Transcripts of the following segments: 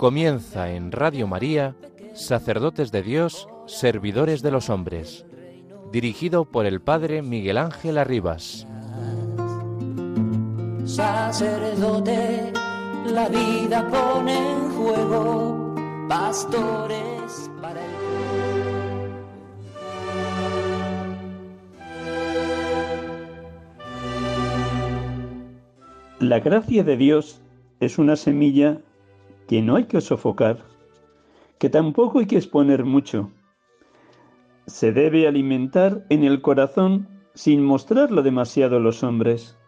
Comienza en Radio María, Sacerdotes de Dios, Servidores de los Hombres, dirigido por el Padre Miguel Ángel Arribas. Sacerdote, la vida pone en juego, pastores para el La gracia de Dios es una semilla que no hay que sofocar, que tampoco hay que exponer mucho. Se debe alimentar en el corazón sin mostrarlo demasiado a los hombres.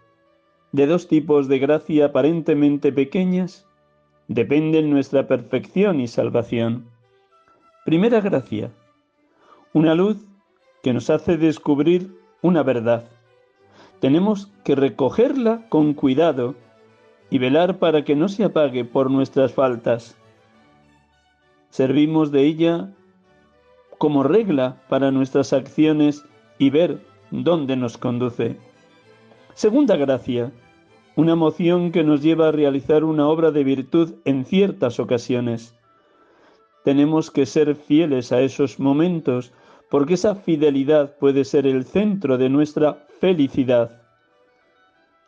De dos tipos de gracia aparentemente pequeñas dependen nuestra perfección y salvación. Primera gracia, una luz que nos hace descubrir una verdad tenemos que recogerla con cuidado y velar para que no se apague por nuestras faltas. Servimos de ella como regla para nuestras acciones y ver dónde nos conduce. Segunda gracia, una moción que nos lleva a realizar una obra de virtud en ciertas ocasiones. Tenemos que ser fieles a esos momentos porque esa fidelidad puede ser el centro de nuestra felicidad.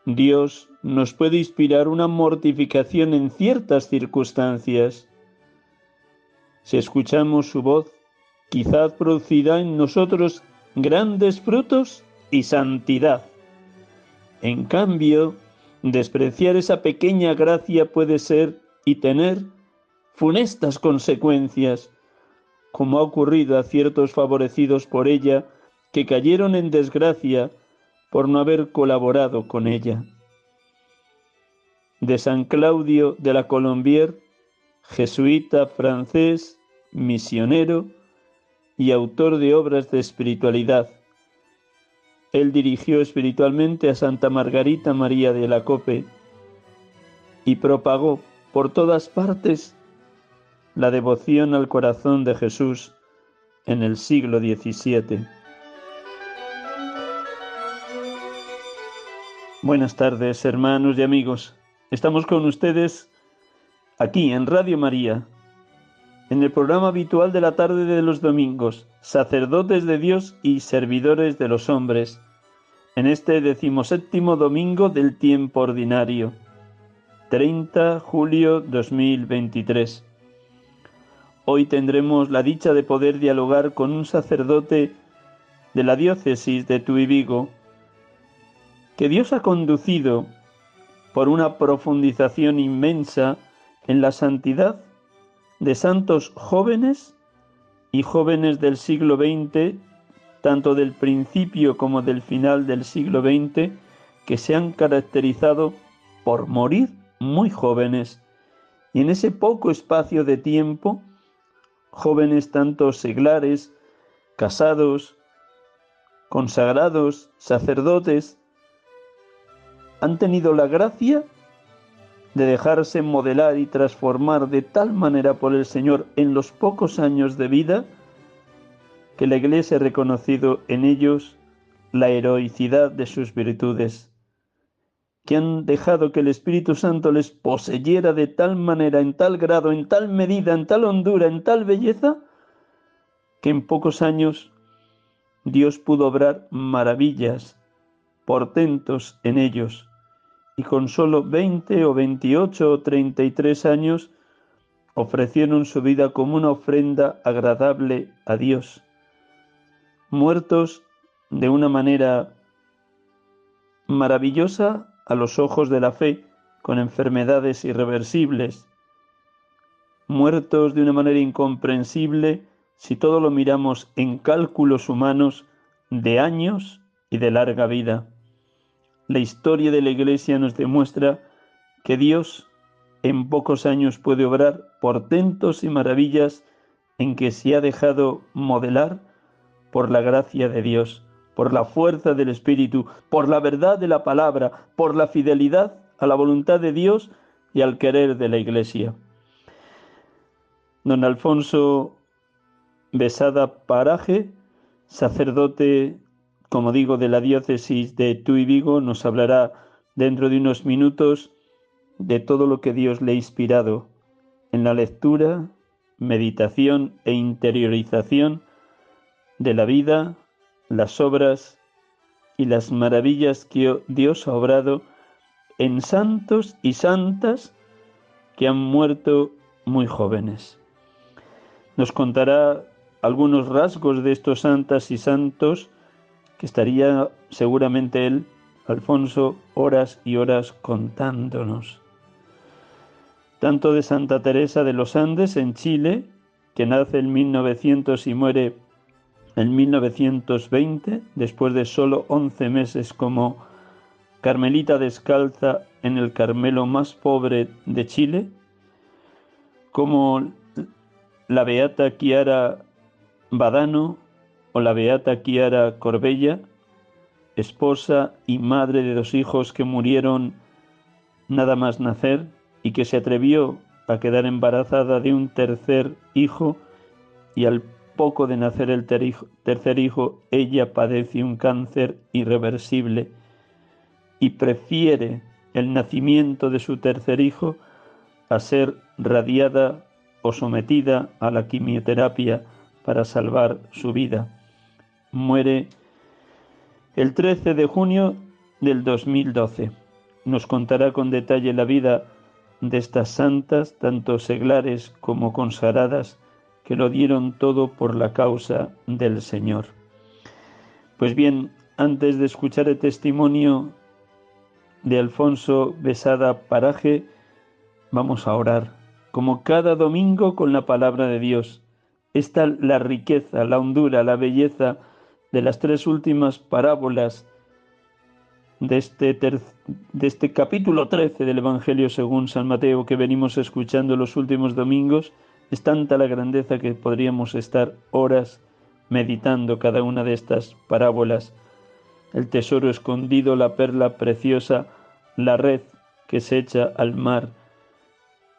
Dios nos puede inspirar una mortificación en ciertas circunstancias. Si escuchamos su voz, quizás producirá en nosotros grandes frutos y santidad. En cambio, despreciar esa pequeña gracia puede ser y tener funestas consecuencias como ha ocurrido a ciertos favorecidos por ella que cayeron en desgracia por no haber colaborado con ella. De San Claudio de la Colombier, jesuita francés, misionero y autor de obras de espiritualidad. Él dirigió espiritualmente a Santa Margarita María de la Cope y propagó por todas partes la devoción al corazón de Jesús en el siglo XVII. Buenas tardes, hermanos y amigos. Estamos con ustedes aquí en Radio María, en el programa habitual de la tarde de los domingos, sacerdotes de Dios y servidores de los hombres, en este decimoséptimo domingo del tiempo ordinario, 30 julio 2023. Hoy tendremos la dicha de poder dialogar con un sacerdote de la diócesis de Tuy Vigo, que Dios ha conducido por una profundización inmensa en la santidad de santos jóvenes y jóvenes del siglo XX, tanto del principio como del final del siglo XX, que se han caracterizado por morir muy jóvenes. Y en ese poco espacio de tiempo, jóvenes tanto seglares, casados, consagrados, sacerdotes, han tenido la gracia de dejarse modelar y transformar de tal manera por el Señor en los pocos años de vida que la Iglesia ha reconocido en ellos la heroicidad de sus virtudes que han dejado que el Espíritu Santo les poseyera de tal manera, en tal grado, en tal medida, en tal hondura, en tal belleza, que en pocos años Dios pudo obrar maravillas, portentos en ellos, y con solo 20 o 28 o 33 años ofrecieron su vida como una ofrenda agradable a Dios, muertos de una manera maravillosa a los ojos de la fe con enfermedades irreversibles, muertos de una manera incomprensible si todo lo miramos en cálculos humanos de años y de larga vida. La historia de la Iglesia nos demuestra que Dios en pocos años puede obrar portentos y maravillas en que se ha dejado modelar por la gracia de Dios por la fuerza del Espíritu, por la verdad de la palabra, por la fidelidad a la voluntad de Dios y al querer de la Iglesia. Don Alfonso Besada Paraje, sacerdote, como digo, de la diócesis de Tuy Vigo, nos hablará dentro de unos minutos de todo lo que Dios le ha inspirado en la lectura, meditación e interiorización de la vida, las obras y las maravillas que Dios ha obrado en santos y santas que han muerto muy jóvenes. Nos contará algunos rasgos de estos santas y santos que estaría seguramente él, Alfonso, horas y horas contándonos. Tanto de Santa Teresa de los Andes en Chile, que nace en 1900 y muere en 1920, después de solo 11 meses como Carmelita descalza en el Carmelo más pobre de Chile, como la Beata Chiara Badano o la Beata Chiara Corbella, esposa y madre de dos hijos que murieron nada más nacer y que se atrevió a quedar embarazada de un tercer hijo y al poco de nacer el tercer hijo ella padece un cáncer irreversible y prefiere el nacimiento de su tercer hijo a ser radiada o sometida a la quimioterapia para salvar su vida. Muere el 13 de junio del 2012. Nos contará con detalle la vida de estas santas, tanto seglares como consagradas, que lo dieron todo por la causa del Señor. Pues bien, antes de escuchar el testimonio de Alfonso Besada Paraje, vamos a orar, como cada domingo con la palabra de Dios. Está la riqueza, la hondura, la belleza de las tres últimas parábolas de este, de este capítulo 13 del Evangelio según San Mateo que venimos escuchando los últimos domingos. Es tanta la grandeza que podríamos estar horas meditando cada una de estas parábolas el tesoro escondido, la perla preciosa, la red que se echa al mar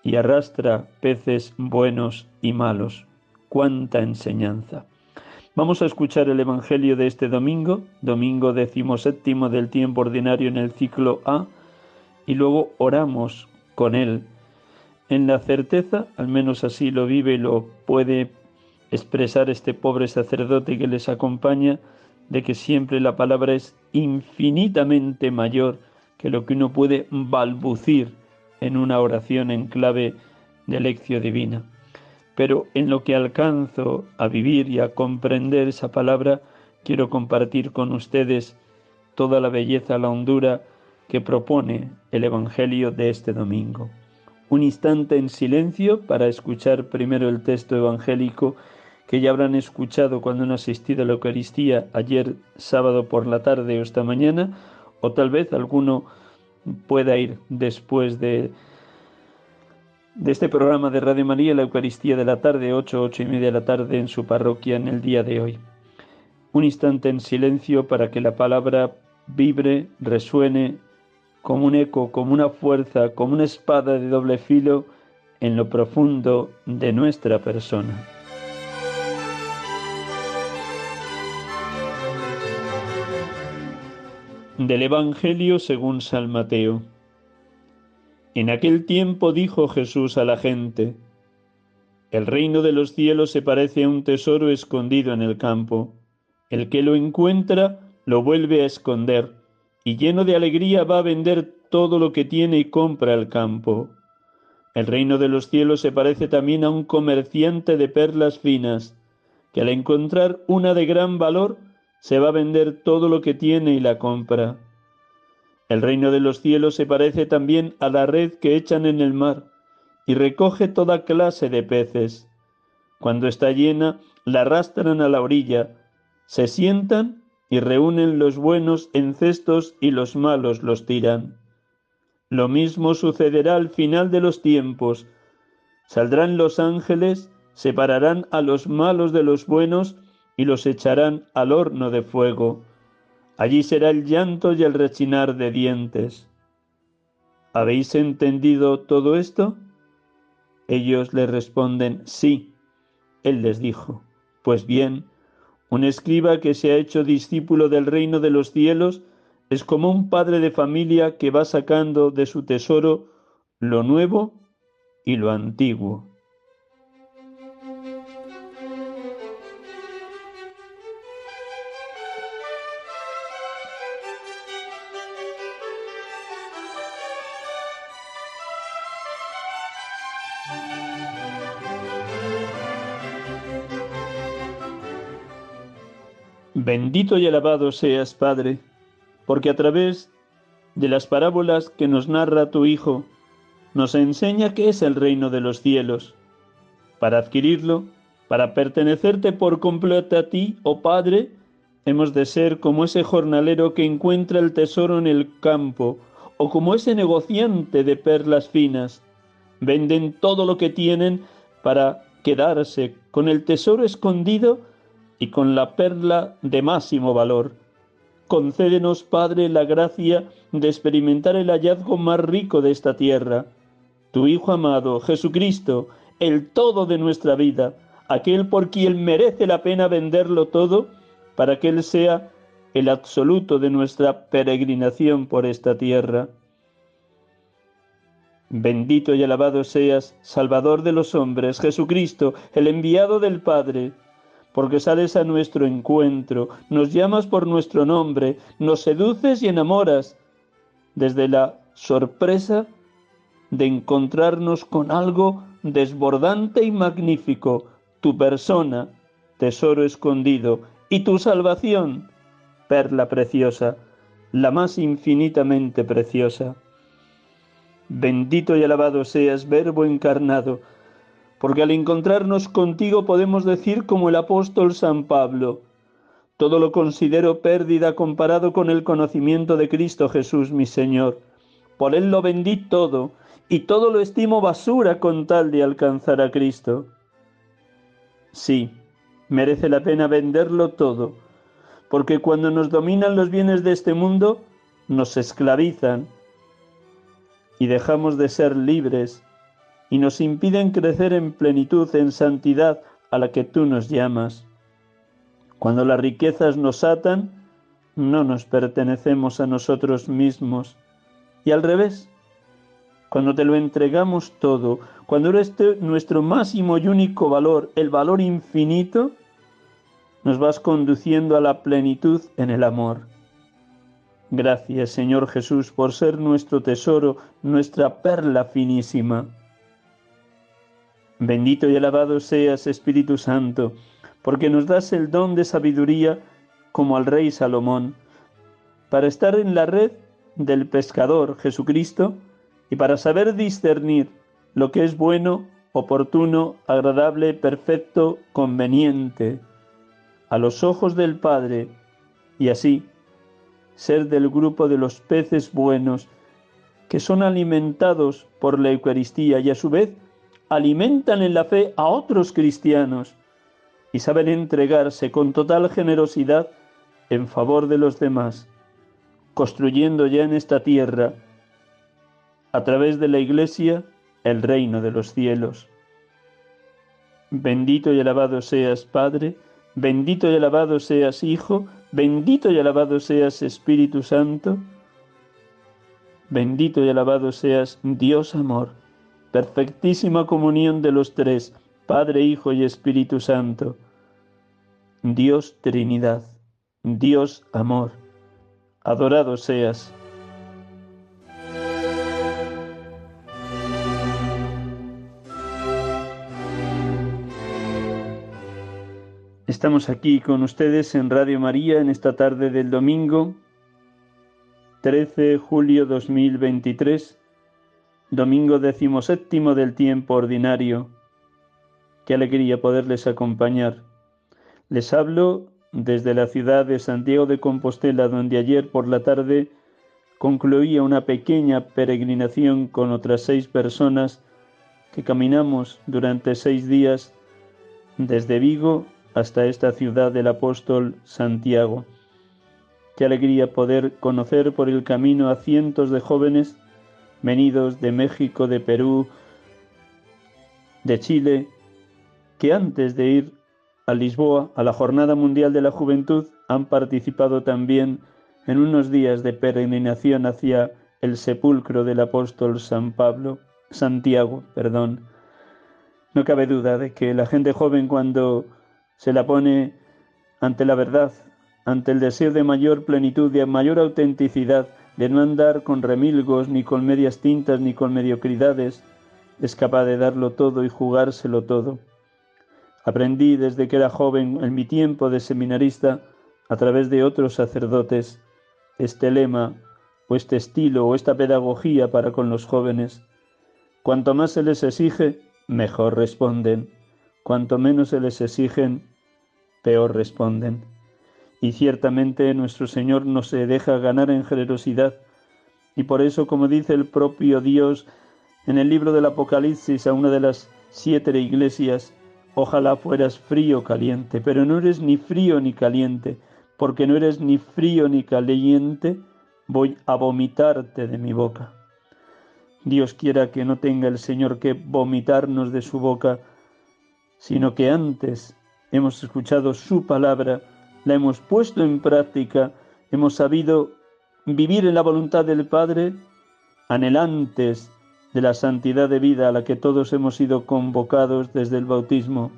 y arrastra peces buenos y malos. Cuánta enseñanza. Vamos a escuchar el Evangelio de este domingo, domingo decimoséptimo del tiempo ordinario en el ciclo A, y luego oramos con él en la certeza, al menos así lo vive y lo puede expresar este pobre sacerdote que les acompaña, de que siempre la palabra es infinitamente mayor que lo que uno puede balbucir en una oración en clave de lección divina. Pero en lo que alcanzo a vivir y a comprender esa palabra, quiero compartir con ustedes toda la belleza, la hondura que propone el Evangelio de este domingo. Un instante en silencio para escuchar primero el texto evangélico que ya habrán escuchado cuando han asistido a la Eucaristía ayer sábado por la tarde o esta mañana, o tal vez alguno pueda ir después de, de este programa de Radio María, la Eucaristía de la tarde, 8, ocho y media de la tarde en su parroquia en el día de hoy. Un instante en silencio para que la palabra vibre, resuene como un eco, como una fuerza, como una espada de doble filo en lo profundo de nuestra persona. Del Evangelio según San Mateo. En aquel tiempo dijo Jesús a la gente, El reino de los cielos se parece a un tesoro escondido en el campo. El que lo encuentra lo vuelve a esconder, y lleno de alegría va a vender todo lo que tiene y compra el campo. El reino de los cielos se parece también a un comerciante de perlas finas, que al encontrar una de gran valor, se va a vender todo lo que tiene y la compra. El reino de los cielos se parece también a la red que echan en el mar y recoge toda clase de peces. Cuando está llena, la arrastran a la orilla, se sientan y reúnen los buenos en cestos y los malos los tiran. Lo mismo sucederá al final de los tiempos. Saldrán los ángeles, separarán a los malos de los buenos y los echarán al horno de fuego. Allí será el llanto y el rechinar de dientes. ¿Habéis entendido todo esto? Ellos le responden, sí. Él les dijo, pues bien, un escriba que se ha hecho discípulo del reino de los cielos es como un padre de familia que va sacando de su tesoro lo nuevo y lo antiguo. Bendito y alabado seas, Padre, porque a través de las parábolas que nos narra tu Hijo, nos enseña qué es el reino de los cielos. Para adquirirlo, para pertenecerte por completo a ti, oh Padre, hemos de ser como ese jornalero que encuentra el tesoro en el campo, o como ese negociante de perlas finas. Venden todo lo que tienen para quedarse con el tesoro escondido y con la perla de máximo valor. Concédenos, Padre, la gracia de experimentar el hallazgo más rico de esta tierra, tu Hijo amado, Jesucristo, el todo de nuestra vida, aquel por quien merece la pena venderlo todo, para que Él sea el absoluto de nuestra peregrinación por esta tierra. Bendito y alabado seas, Salvador de los hombres, Jesucristo, el enviado del Padre, porque sales a nuestro encuentro, nos llamas por nuestro nombre, nos seduces y enamoras, desde la sorpresa de encontrarnos con algo desbordante y magnífico, tu persona, tesoro escondido, y tu salvación, perla preciosa, la más infinitamente preciosa. Bendito y alabado seas, Verbo encarnado, porque al encontrarnos contigo podemos decir como el apóstol San Pablo, todo lo considero pérdida comparado con el conocimiento de Cristo Jesús mi Señor. Por Él lo vendí todo y todo lo estimo basura con tal de alcanzar a Cristo. Sí, merece la pena venderlo todo, porque cuando nos dominan los bienes de este mundo, nos esclavizan y dejamos de ser libres y nos impiden crecer en plenitud, en santidad a la que tú nos llamas. Cuando las riquezas nos atan, no nos pertenecemos a nosotros mismos. Y al revés, cuando te lo entregamos todo, cuando eres nuestro máximo y único valor, el valor infinito, nos vas conduciendo a la plenitud en el amor. Gracias, Señor Jesús, por ser nuestro tesoro, nuestra perla finísima. Bendito y alabado seas, Espíritu Santo, porque nos das el don de sabiduría como al rey Salomón, para estar en la red del pescador Jesucristo y para saber discernir lo que es bueno, oportuno, agradable, perfecto, conveniente, a los ojos del Padre, y así ser del grupo de los peces buenos que son alimentados por la Eucaristía y a su vez alimentan en la fe a otros cristianos y saben entregarse con total generosidad en favor de los demás, construyendo ya en esta tierra, a través de la Iglesia, el reino de los cielos. Bendito y alabado seas, Padre, bendito y alabado seas, Hijo, bendito y alabado seas, Espíritu Santo, bendito y alabado seas, Dios amor perfectísima comunión de los tres, Padre, Hijo y Espíritu Santo. Dios Trinidad, Dios Amor, adorado seas. Estamos aquí con ustedes en Radio María en esta tarde del domingo 13 de julio 2023 domingo decimoséptimo del tiempo ordinario. Qué alegría poderles acompañar. Les hablo desde la ciudad de Santiago de Compostela, donde ayer por la tarde concluía una pequeña peregrinación con otras seis personas que caminamos durante seis días desde Vigo hasta esta ciudad del apóstol Santiago. Qué alegría poder conocer por el camino a cientos de jóvenes venidos de México, de Perú, de Chile, que antes de ir a Lisboa, a la Jornada Mundial de la Juventud, han participado también en unos días de peregrinación hacia el sepulcro del apóstol San Pablo. Santiago, perdón. No cabe duda de que la gente joven cuando se la pone ante la verdad, ante el deseo de mayor plenitud, de mayor autenticidad, de no andar con remilgos, ni con medias tintas, ni con mediocridades, es capaz de darlo todo y jugárselo todo. Aprendí desde que era joven, en mi tiempo de seminarista, a través de otros sacerdotes, este lema, o este estilo, o esta pedagogía para con los jóvenes. Cuanto más se les exige, mejor responden. Cuanto menos se les exigen, peor responden. Y ciertamente nuestro Señor no se deja ganar en generosidad. Y por eso, como dice el propio Dios en el libro del Apocalipsis a una de las siete iglesias, ojalá fueras frío caliente, pero no eres ni frío ni caliente, porque no eres ni frío ni caliente, voy a vomitarte de mi boca. Dios quiera que no tenga el Señor que vomitarnos de su boca, sino que antes hemos escuchado su palabra, la hemos puesto en práctica, hemos sabido vivir en la voluntad del Padre, anhelantes de la santidad de vida a la que todos hemos sido convocados desde el bautismo.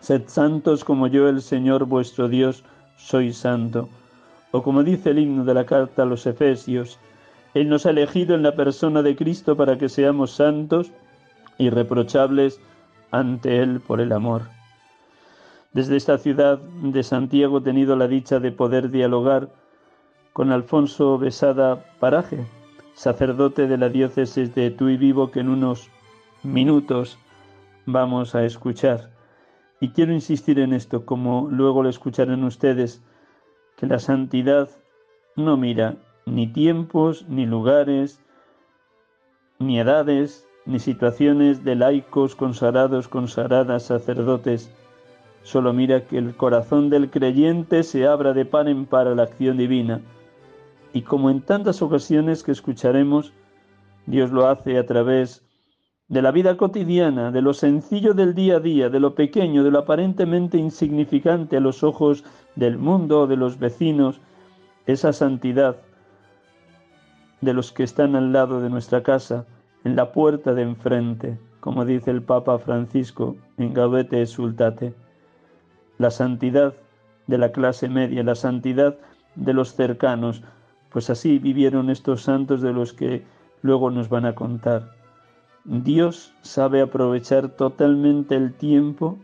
Sed santos como yo, el Señor vuestro Dios, soy santo. O como dice el himno de la carta a los Efesios, Él nos ha elegido en la persona de Cristo para que seamos santos, irreprochables ante Él por el amor. Desde esta ciudad de Santiago he tenido la dicha de poder dialogar con Alfonso Besada Paraje, sacerdote de la diócesis de Tuy Vivo, que en unos minutos vamos a escuchar. Y quiero insistir en esto, como luego lo escucharán ustedes, que la santidad no mira ni tiempos, ni lugares, ni edades, ni situaciones de laicos, consagrados, consagradas, sacerdotes. Solo mira que el corazón del creyente se abra de par en par la acción divina. Y como en tantas ocasiones que escucharemos, Dios lo hace a través de la vida cotidiana, de lo sencillo del día a día, de lo pequeño, de lo aparentemente insignificante a los ojos del mundo o de los vecinos, esa santidad de los que están al lado de nuestra casa, en la puerta de enfrente, como dice el Papa Francisco en Gaudete Sultate, la santidad de la clase media, la santidad de los cercanos, pues así vivieron estos santos de los que luego nos van a contar. Dios sabe aprovechar totalmente el tiempo.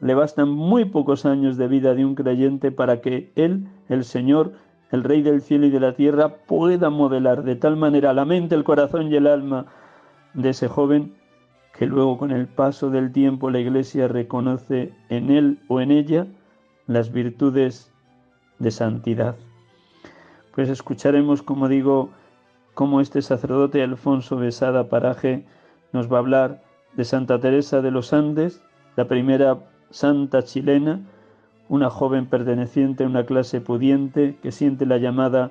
Le bastan muy pocos años de vida de un creyente para que Él, el Señor, el Rey del cielo y de la tierra, pueda modelar de tal manera la mente, el corazón y el alma de ese joven que luego con el paso del tiempo la Iglesia reconoce en él o en ella las virtudes de santidad. Pues escucharemos, como digo, cómo este sacerdote Alfonso Besada Paraje nos va a hablar de Santa Teresa de los Andes, la primera santa chilena, una joven perteneciente a una clase pudiente que siente la llamada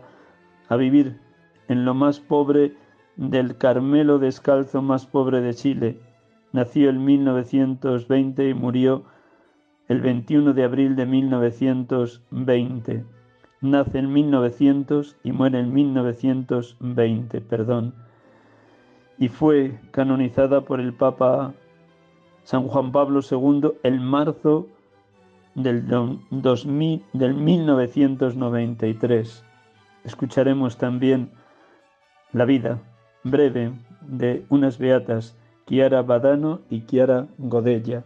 a vivir en lo más pobre del Carmelo descalzo más pobre de Chile. Nació en 1920 y murió el 21 de abril de 1920. Nace en 1900 y muere en 1920, perdón y fue canonizada por el Papa San Juan Pablo II el marzo del, 2000, del 1993. Escucharemos también la vida breve de unas beatas, Chiara Badano y Chiara Godella.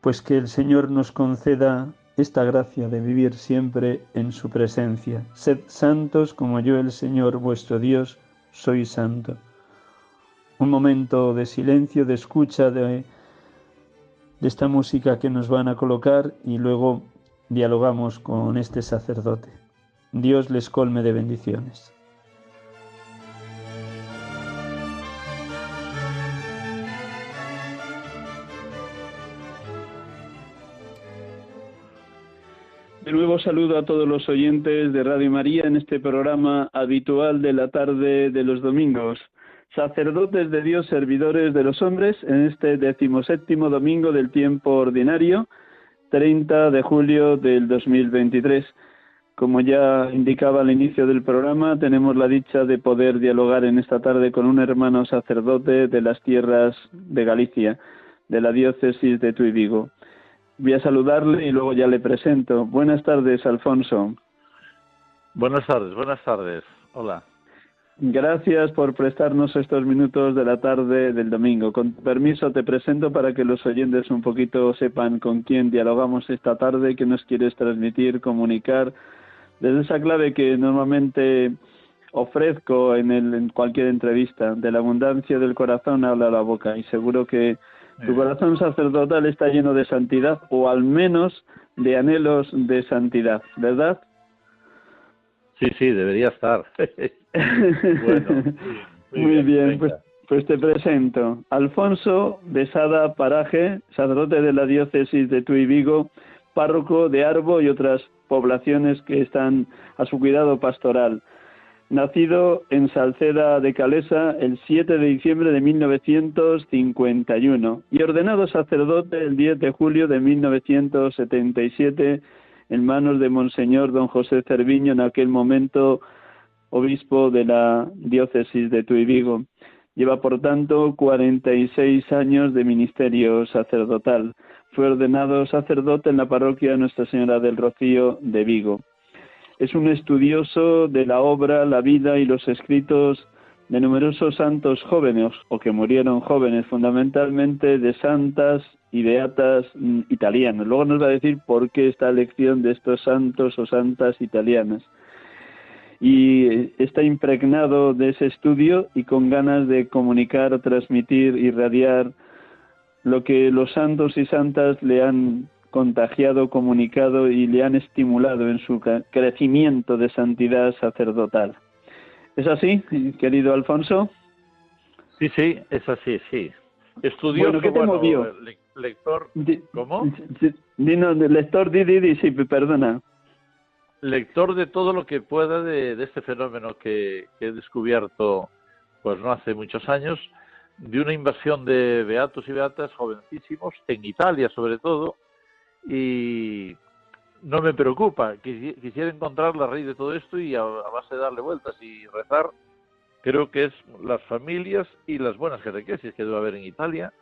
Pues que el Señor nos conceda esta gracia de vivir siempre en su presencia. Sed santos como yo el Señor vuestro Dios soy santo. Un momento de silencio, de escucha de, de esta música que nos van a colocar y luego dialogamos con este sacerdote. Dios les colme de bendiciones. Nuevo saludo a todos los oyentes de Radio María en este programa habitual de la tarde de los domingos. Sacerdotes de Dios, servidores de los hombres, en este decimoséptimo domingo del tiempo ordinario, 30 de julio del 2023. Como ya indicaba al inicio del programa, tenemos la dicha de poder dialogar en esta tarde con un hermano sacerdote de las tierras de Galicia, de la diócesis de Tuy Vigo. Voy a saludarle y luego ya le presento. Buenas tardes, Alfonso. Buenas tardes, buenas tardes. Hola. Gracias por prestarnos estos minutos de la tarde del domingo. Con permiso te presento para que los oyentes un poquito sepan con quién dialogamos esta tarde, qué nos quieres transmitir, comunicar, desde esa clave que normalmente ofrezco en, el, en cualquier entrevista, de la abundancia del corazón habla la boca y seguro que tu corazón sacerdotal está lleno de santidad o al menos de anhelos de santidad, ¿verdad? Sí, sí, debería estar. bueno, muy, bien, pues, pues, te presento. Alfonso Besada Paraje, sacerdote de la diócesis de Tuy Vigo, párroco de Arbo y otras poblaciones que están a su cuidado pastoral. Nacido en Salceda de Calesa el 7 de diciembre de 1951 y ordenado sacerdote el 10 de julio de 1977 en manos de Monseñor don José Cerviño, en aquel momento obispo de la diócesis de Tuy Vigo. Lleva, por tanto, 46 años de ministerio sacerdotal. Fue ordenado sacerdote en la parroquia Nuestra Señora del Rocío de Vigo. Es un estudioso de la obra, la vida y los escritos de numerosos santos jóvenes o que murieron jóvenes, fundamentalmente de santas y beatas mm, italianas. Luego nos va a decir por qué esta elección de estos santos o santas italianas. Y está impregnado de ese estudio y con ganas de comunicar, transmitir, irradiar lo que los santos y santas le han contagiado, comunicado y le han estimulado en su crecimiento de santidad sacerdotal. ¿Es así, querido Alfonso? Sí, sí, es así, sí. Estudioso, ¿qué te movió? lector, ¿cómo? Dino, lector, di, di, di, sí, perdona. Lector de todo lo que pueda de, este fenómeno que, he descubierto, pues no hace muchos años, de una invasión de beatos y beatas jovencísimos, en Italia sobre todo, y no me preocupa. Quisiera encontrar la raíz de todo esto y a, base de darle vueltas y rezar, creo que es las familias y las buenas catequesis que debe haber en Italia,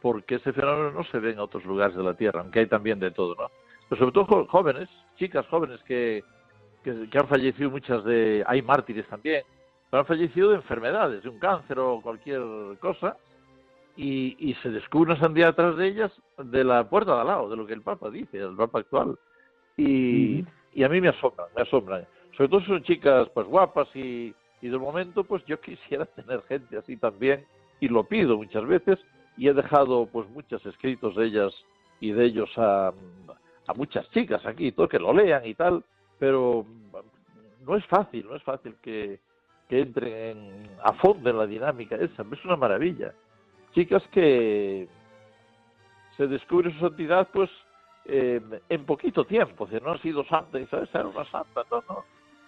porque ese fenómeno no se ve en otros lugares de la Tierra, aunque hay también de todo, ¿no? Pero sobre todo jóvenes, chicas jóvenes que, que, han fallecido muchas de... Hay mártires también, pero han fallecido de enfermedades, de un cáncer o cualquier cosa, y, y se descubre una sandía atrás de ellas de la puerta de al lado, de lo que el Papa dice, el Papa actual y, a mí me asombran, me asombran. Sobre todo son chicas pues guapas y, y de momento pues yo quisiera tener gente así también y lo pido muchas veces y he dejado pues muchos escritos de ellas y de ellos a, a muchas chicas aquí, todo que lo lean y tal, pero no es fácil, no es fácil que, que entren a fondo en la dinámica esa, es una maravilla. Chicas que se descubre su santidad pues eh, en poquito tiempo, si no ha sido santa. Y sabes, era una santa, no, no,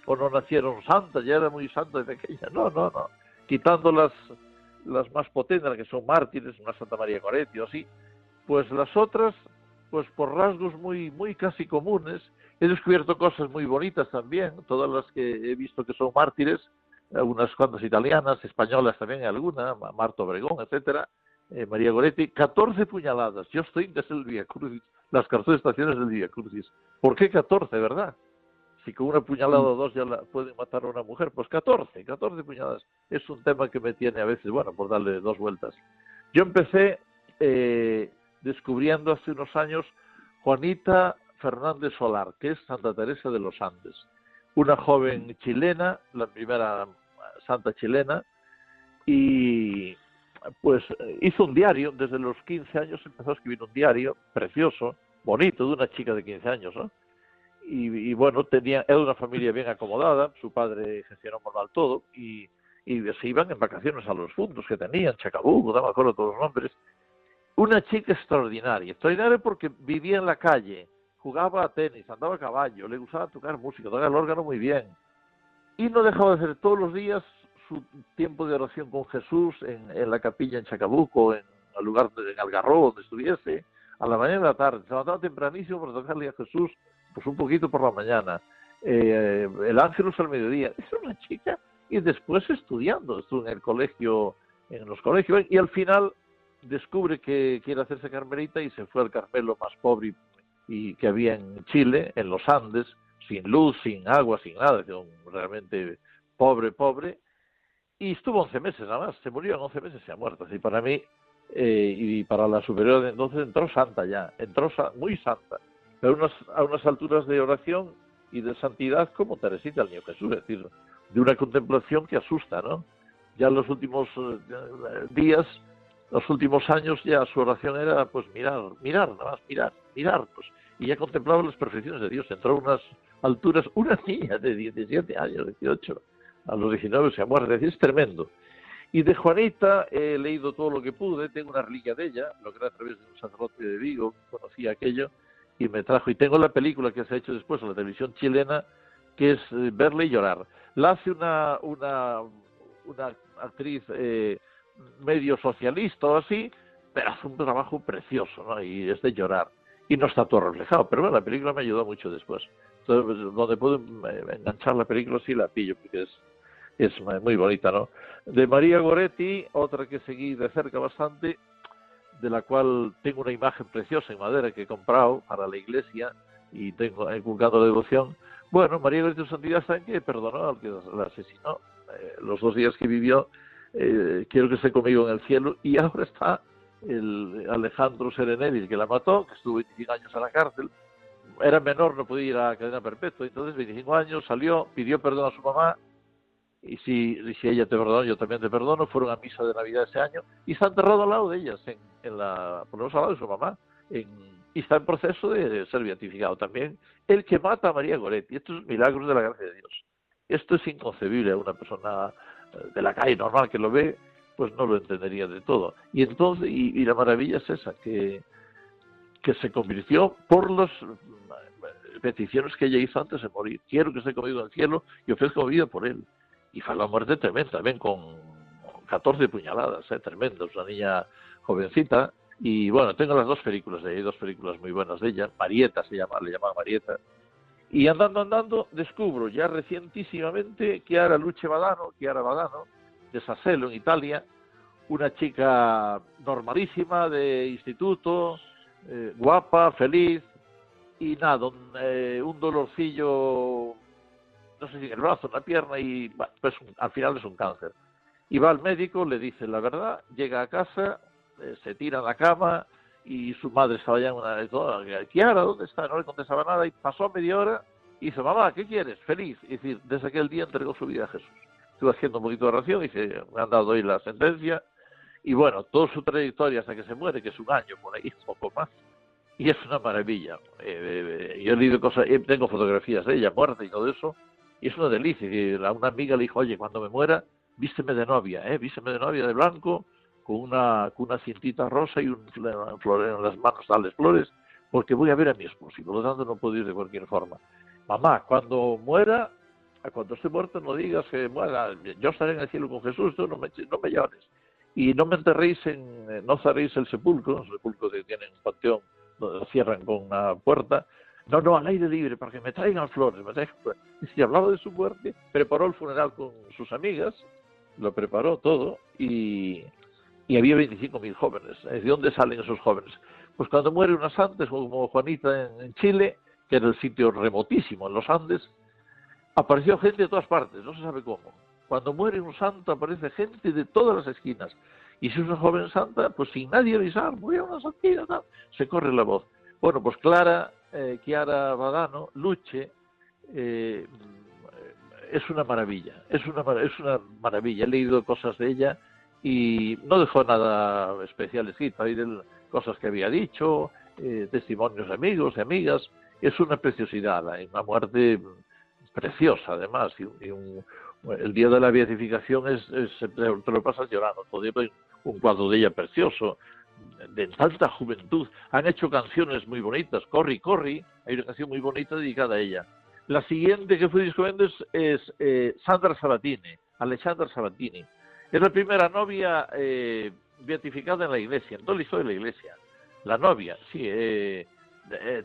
o no nacieron santas, ya era muy santa de pequeña, no, no, no, quitando las, las más potentes, que son mártires, una Santa María Coretti o así, pues las otras, pues por rasgos muy, muy casi comunes, he descubierto cosas muy bonitas también, todas las que he visto que son mártires, algunas cuantas italianas, españolas también alguna, Marta Obregón, etcétera, eh, María Goretti, 14 puñaladas. Yo estoy en el Via Crucis, las 14 estaciones del Via Crucis. ¿Por qué 14, verdad? Si con una puñalada o dos ya la pueden matar a una mujer, pues 14, 14 puñaladas. Es un tema que me tiene a veces, bueno, por darle dos vueltas. Yo empecé eh, descubriendo hace unos años Juanita Fernández Solar, que es Santa Teresa de los Andes, una joven chilena, la primera santa chilena, y pues hizo un diario, desde los 15 años empezó a escribir un diario precioso, bonito, de una chica de 15 años, ¿no? Y, bueno, tenía, era una familia bien acomodada, su padre gestionó mal todo, y, y se iban en vacaciones a los fundos que tenían, Chacabuco, no me acuerdo todos los nombres. Una chica extraordinaria, extraordinaria porque vivía en la calle, jugaba a tenis, andaba a caballo, le gustaba tocar música, tocar el órgano muy bien. Y no dejaba de hacer todos los días su tiempo de oración con Jesús en, la capilla en Chacabuco, en el lugar de Algarrobo, donde estuviese, a la mañana y a la tarde. Se levantaba tempranísimo para tocarle a Jesús, pues un poquito por la mañana. eh, el Ángelus al mediodía. Es una chica y después estudiando, estuvo en el colegio, en los colegios y al final descubre que quiere hacerse carmelita y se fue al Carmelo más pobre y, que había en Chile, en los Andes, sin luz, sin agua, sin nada, realmente pobre, pobre, y estuvo 11 meses nada más, se murió en 11 meses, se ha muerto. Así para mí eh, y para la superior de entonces entró santa ya, entró muy santa, pero unas, a unas alturas de oración y de santidad como Teresita el Niño Jesús, es decir, de una contemplación que asusta, ¿no? Ya en los últimos eh, días, los últimos años, ya su oración era pues mirar, mirar, nada más, mirar, mirar, pues, y ya contemplaba las perfecciones de Dios, entró unas alturas, una niña de 17 años, 18, a los 19 se muerto, es tremendo. Y de Juanita he leído todo lo que pude, tengo una reliquia de ella, lo que era a través de un sacerdote de Vigo, conocí aquello, y me trajo, y tengo la película que se ha hecho después en la televisión chilena, que es eh, Verle y llorar. La hace una, una, una actriz eh, medio socialista o así, pero hace un trabajo precioso, ¿no? Y es de llorar. Y no está todo reflejado, pero bueno, la película me ayudó mucho después. Entonces, pues, donde puedo eh, enganchar la película sí la pillo, porque es, es muy bonita, ¿no? De María Goretti, otra que seguí de cerca bastante, de la cual tengo una imagen preciosa en madera que he comprado para la iglesia y tengo inculcado la devoción. Bueno, María Goretti Santidad que perdonó al que la asesinó. Eh, los dos días que vivió, eh, quiero que esté conmigo en el cielo, y ahora está el Alejandro Serenelli, que la mató, que estuvo 25 años en la cárcel, era menor, no podía ir a cadena perpetua, entonces 25 años, salió, pidió perdón a su mamá, y si, si ella te perdonó, yo también te perdono, fueron a misa de Navidad ese año, y está enterrado al lado de ellas, en, la, por lo menos al lado de su mamá, en, y está en proceso de ser beatificado también, el que mata a María Goretti, esto es milagro de la gracia de Dios. Esto es inconcebible a una persona eh, de la calle normal que lo ve, pues no lo entendería de todo. Y entonces, y, la maravilla es esa, que, que se convirtió por las peticiones que ella hizo antes de morir. Quiero que conmigo en el cielo y ofrezco vida por él. Y fue la muerte tremenda, también con 14 puñaladas, ¿eh? tremendo, una niña jovencita. Y bueno, tengo las dos películas de ella, dos películas muy buenas de ella. Marieta se llama, le llamaba Marieta. Y andando, andando, descubro ya recientísimamente Chiara Luce Badano, Chiara Badano, de Sassello, en Italia, una chica normalísima de instituto, eh, guapa, feliz, y nada, un, eh, dolorcillo, no sé si en el brazo, en la pierna, y pues al final es un cáncer. Y va al médico, le dice la verdad, llega a casa, eh, se tira a la cama, y su madre estaba ya en una de todas, Kiara, ¿dónde está? No le contestaba nada y pasó media hora y dice, mamá, ¿qué quieres? Feliz. Es decir, desde aquel día entregó su vida a Jesús. Estuve haciendo un poquito de oración y se me han dado hoy la sentencia. Y bueno, toda su trayectoria hasta que se muere, que es un año por ahí, poco más. Y es una maravilla. Eh, eh, yo he leído cosas, eh, tengo fotografías de ella muerta y todo eso. Y es una delicia. Y una amiga le dijo, oye, cuando me muera, vísteme de novia, ¿eh? Vísteme de novia de blanco con una, con una cintita rosa y un flor en las manos, tales flores, porque voy a ver a mi esposo y por lo tanto no puedo ir de cualquier forma. Mamá, cuando muera, cuando esté muerto no digas que muera, yo estaré en el cielo con Jesús, tú no me, no me llores. Y no me enterréis en, eh, no cerréis el sepulcro, el sepulcro que tiene un panteón, lo cierran con una puerta, no, no, al aire libre, para que me traigan flores. Me traigan flores. Y si hablaba de su muerte, preparó el funeral con sus amigas, lo preparó todo y, y había 25.000 jóvenes. ¿De dónde salen esos jóvenes? Pues cuando muere una santa, como Juanita en, Chile, que era el sitio remotísimo en los Andes, apareció gente de todas partes, no se sabe cómo. Cuando muere un santo aparece gente de todas las esquinas. Y si es una joven santa, pues sin nadie avisar, murió una santidad, se corre la voz. Bueno, pues Clara, eh, Chiara Badano, Luche, eh, es una maravilla, es una, es una maravilla. He leído cosas de ella y no dejó nada especial escrito, hay cosas que había dicho, eh, testimonios de amigos, y amigas, es una preciosidad, una muerte preciosa además, y, el día de la beatificación es, te lo pasas llorando, todavía un cuadro de ella precioso, de tanta juventud, han hecho canciones muy bonitas, Corri, Corri, hay una canción muy bonita dedicada a ella. La siguiente que fui descubriendo es, eh, Sandra Sabatini, Alexandra Sabatini, es la primera novia eh, beatificada en la iglesia, en todo el de la iglesia. La novia, sí, eh,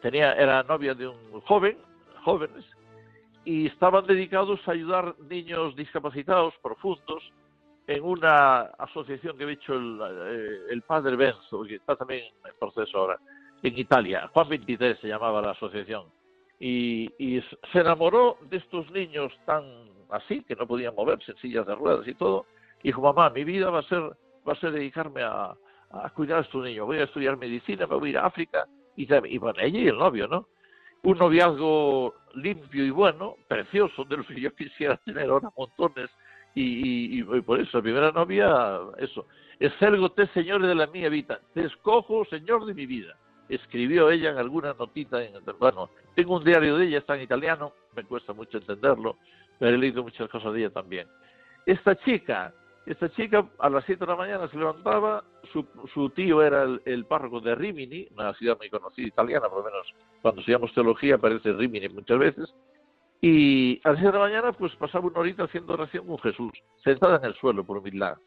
tenía, era novia de un joven, jóvenes, y estaban dedicados a ayudar niños discapacitados profundos en una asociación que ha hecho el, eh, el padre Benzo, que está también en proceso ahora, en Italia. Juan 23 se llamaba la asociación. Y, se enamoró de estos niños tan así, que no podían moverse en sillas de ruedas y todo. Y dijo, mamá, mi vida va a ser, va a ser dedicarme a, a cuidar a estos niños. Voy a estudiar medicina, me voy a ir a África. Y, y bueno, ella y el novio, ¿no? Un noviazgo limpio y bueno, precioso, de los que yo quisiera tener ahora montones y, por eso, la primera novia, eso, Escelgo te, Señor de la mía vida, te escojo, Señor de mi vida. Escribió ella en alguna notita, en, bueno, tengo un diario de ella, está en italiano, me cuesta mucho entenderlo, pero he leído muchas cosas de ella también. Esta chica, esta chica a las 7 de la mañana se levantaba, su, su tío era el, párroco de Rimini, una ciudad muy conocida italiana, por lo menos cuando estudiamos teología aparece Rimini muchas veces, y a las 6 de la mañana, pues pasaba una horita haciendo oración con Jesús, sentada en el suelo por humildad.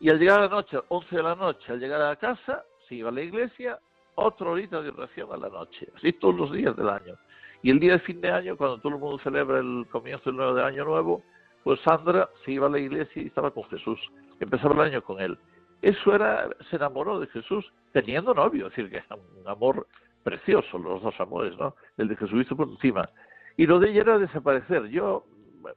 Y al llegar a la noche, 11 de la noche, al llegar a la casa, se iba a la iglesia, otra horita de oración a la noche, así todos los días del año. Y el día de fin de año, cuando todo el mundo celebra el comienzo del nuevo año nuevo, pues Sandra se iba a la iglesia y estaba con Jesús, empezaba el año con él. Eso era, se enamoró de Jesús teniendo novio, es decir, que un amor precioso, los dos amores, ¿no? El de Jesucristo por encima. Y lo de ella era desaparecer. Yo,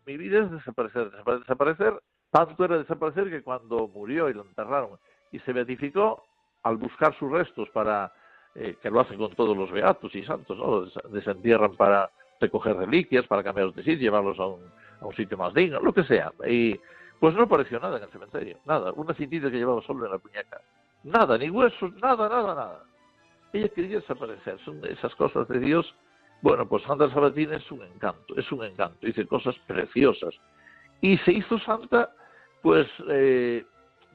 mi vida es desaparecer, desaparecer. Tanto era desaparecer que cuando murió y lo enterraron y se beatificó, al buscar sus restos para, eh, que lo hacen con todos los beatos y santos, ¿no? desentierran para recoger reliquias, para cambiarlos de sitio, llevarlos a un, a un sitio más digno, lo que sea. Y pues no apareció nada en el cementerio, nada, una cintita que llevaba solo en la puñaca. Nada, ni huesos, nada, nada, nada. Ella quería desaparecer, son esas cosas de Dios bueno, pues Santa Sabatina es un encanto, es un encanto, dice cosas preciosas. Y se hizo santa, pues, eh,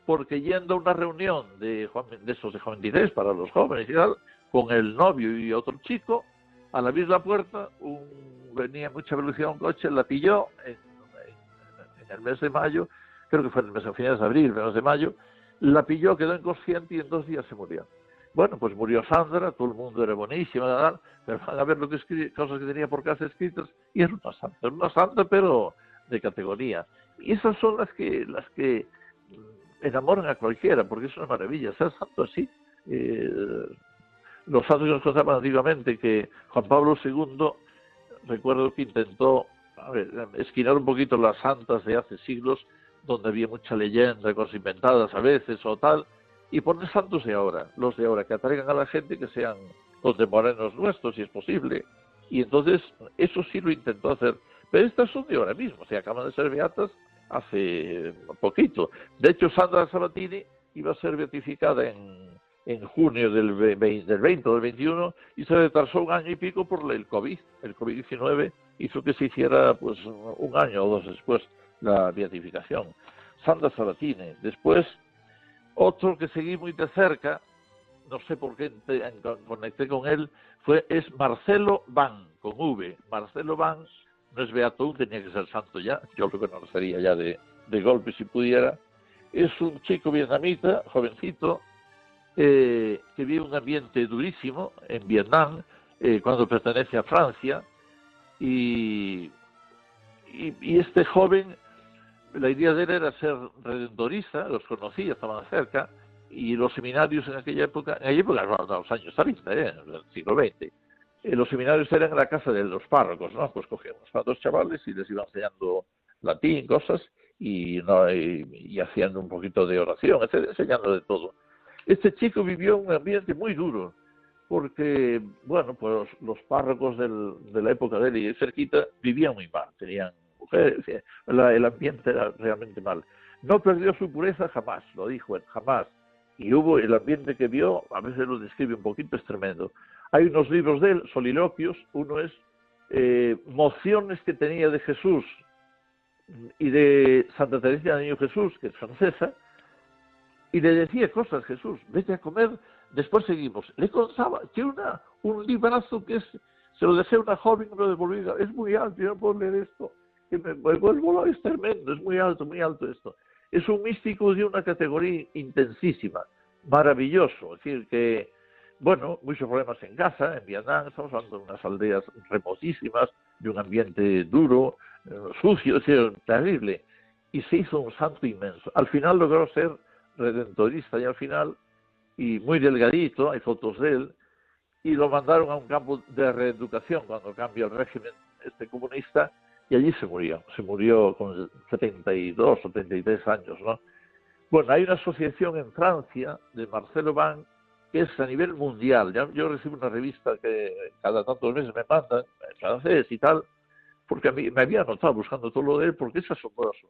porque yendo a una reunión de, Juan, de esos de Juan 23 para los jóvenes y tal, con el novio y otro chico, al abrir la puerta, venía mucha velocidad un coche, la pilló en, el mes de mayo, creo que fue en el mes de finales de abril, mes de mayo, la pilló, quedó inconsciente y en dos días se murió. Bueno, pues murió Sandra, todo el mundo era buenísimo, pero van a ver lo que cosas que tenía por casa escritas, y era una santa, era una santa, pero de categoría. Y esas son las que, las que mm, enamoran a cualquiera, porque es una maravilla, ser santo así. Eh, los nos contaban antiguamente que Juan Pablo II, recuerdo que intentó esquinar un poquito las santas de hace siglos, donde había mucha leyenda, cosas inventadas a veces o tal, y poner santos de ahora, los de ahora, que atraigan a la gente que sean morenos nuestros, si es posible. Y entonces, eso sí lo intentó hacer. Pero estas son de ahora mismo, se acaban de ser beatas hace poquito. De hecho, Sandra Sabatini iba a ser beatificada en, en junio del, 20, del 20 o del 21 y se retrasó un año y pico por el COVID. El COVID-19 hizo que se hiciera pues un año o dos después la beatificación. Sandra Sabatini. Después otro que seguí muy de cerca, no sé por qué conecté con él, fue es Marcelo Van, con V. Marcelo Van no es beato tenía que ser santo ya, yo lo conocería ya de, de golpe si pudiera. Es un chico vietnamita, jovencito, eh, que vive un ambiente durísimo en Vietnam, eh, cuando pertenece a Francia, y, y este joven la idea de él era ser redentorista, los conocía, estaban cerca, y los seminarios en aquella época, en aquella época, no, los años 30, ¿eh? el siglo XX, eh, los seminarios eran en la casa de los párrocos, ¿no? Pues cogíamos a dos chavales y les iban enseñando latín, cosas, y, no, y, haciendo un poquito de oración, enseñando de todo. Este chico vivió un ambiente muy duro, porque, bueno, pues los párrocos del, de la época de él y cerquita vivían muy mal, tenían el ambiente era realmente mal. No perdió su pureza jamás, lo dijo él, jamás. Y hubo el ambiente que vio, a veces lo describe un poquito, es tremendo. Hay unos libros de él, soliloquios, uno es eh, mociones que tenía de Jesús y de Santa Teresa de Niño Jesús, que es francesa, y le decía cosas, Jesús, vete a comer, después seguimos. Le contaba que una, un librazo que es, se lo dejé a una joven, me lo devolví, es muy alto, yo no puedo leer esto me vuelvo, es tremendo, es muy alto, muy alto esto. Es un místico de una categoría intensísima, maravilloso, es decir, que bueno, muchos problemas en casa, en Vietnam, estamos hablando de unas aldeas remotísimas, de un ambiente duro, eh, sucio, terrible. Y se hizo un santo inmenso. Al final logró ser redentorista y al final, y muy delgadito, hay fotos de él, y lo mandaron a un campo de reeducación cuando cambió el régimen este comunista y allí se murió. Se murió con 72 o 73 años, ¿no? Bueno, hay una asociación en Francia de Marcelo Van que es a nivel mundial. Yo, recibo una revista que cada tantos meses me mandan, francés y tal, porque a mí me había notado buscando todo lo de él, porque es asombroso.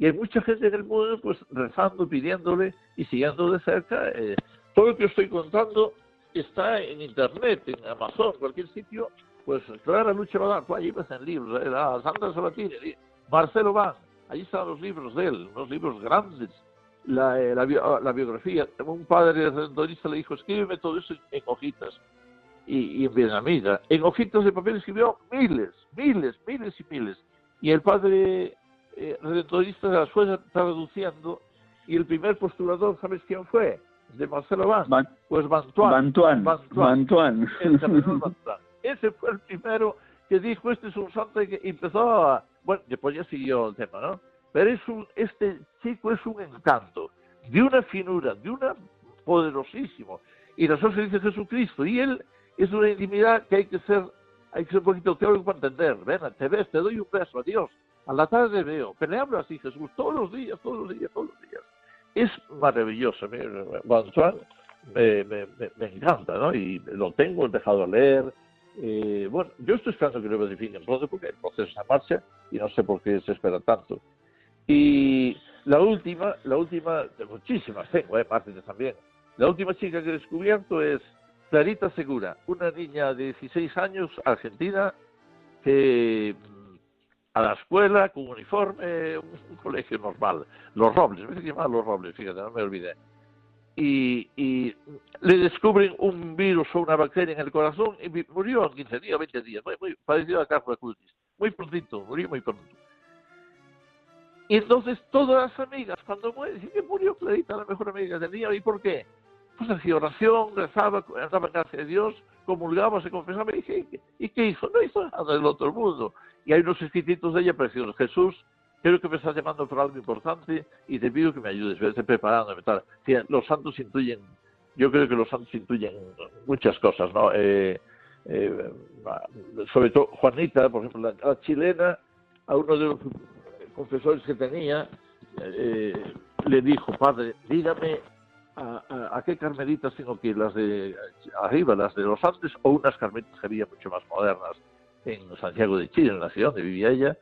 Y hay mucha gente en el mundo pues rezando, pidiéndole y siguiendo de cerca. Eh, todo lo que estoy contando está en Internet, en Amazon, cualquier sitio. Pues Clara Lucha Badán, tú allí ves en libros, eh, Sandra Sabatini, Marcelo Van, allí están los libros de él, unos libros grandes la, eh, la, la, biografía. Un padre redentorista le dijo, escríbeme todo eso en hojitas. Y, y en vietnamita. En hojitas de papel escribió miles, miles, miles y miles. Y el padre eh, redentorista las fue traduciendo. Y el primer postulador, ¿sabes quién fue? De Marcelo Van. pues Bantuan. Bantuan. Ese fue el primero que dijo, este es un santo y empezó a... Bueno, después ya siguió el tema, ¿no? Pero es un, este chico es un encanto, de una finura, de una poderosísimo. Y nosotros se dice Jesucristo, y él es una intimidad que hay que ser, hay que ser un poquito teórico para entender. Ven, te ves, te doy un beso, adiós. A la tarde veo, pero le hablo así Jesús, todos los días, todos los días, todos los días. Es maravilloso. Me, me, me, encanta, ¿no? Y lo tengo, he dejado de leer. Eh, bueno, yo estoy esperando que lo verifiquen pronto porque el proceso está en marcha y no sé por qué se espera tanto. Y la última, la última, de muchísimas tengo, eh, de también. La última chica que he descubierto es Clarita Segura, una niña de 16 años, argentina, que a la escuela con uniforme, un, colegio normal, Los Robles, me se llama Los Robles, fíjate, no me olvidé. Y, y, le descubren un virus o una bacteria en el corazón y murió en 15 días, 20 días, muy, muy parecido a Carlos Acutis. Muy prontito, murió muy pronto. Y entonces todas las amigas, cuando muere, dicen que murió Clarita, la mejor amiga que tenía. ¿Y por qué? Pues hacía oración, rezaba, andaba en casa de Dios, comulgaba, se confesaba. Y dije, ¿y qué hizo? No hizo nada del otro mundo. Y hay unos escrititos de ella preciosos. Jesús, creo que me estás llamando por algo importante y te pido que me ayudes, vete preparándome. Tal. los santos intuyen, yo creo que los santos intuyen muchas cosas, ¿no? Eh, eh, sobre todo Juanita, por ejemplo, la chilena, a uno de los confesores que tenía, eh, le dijo, padre, dígame a, qué carmelitas tengo que ir, las de arriba, las de los Andes, o unas carmelitas que había mucho más modernas en Santiago de Chile, en la ciudad donde vivía ella,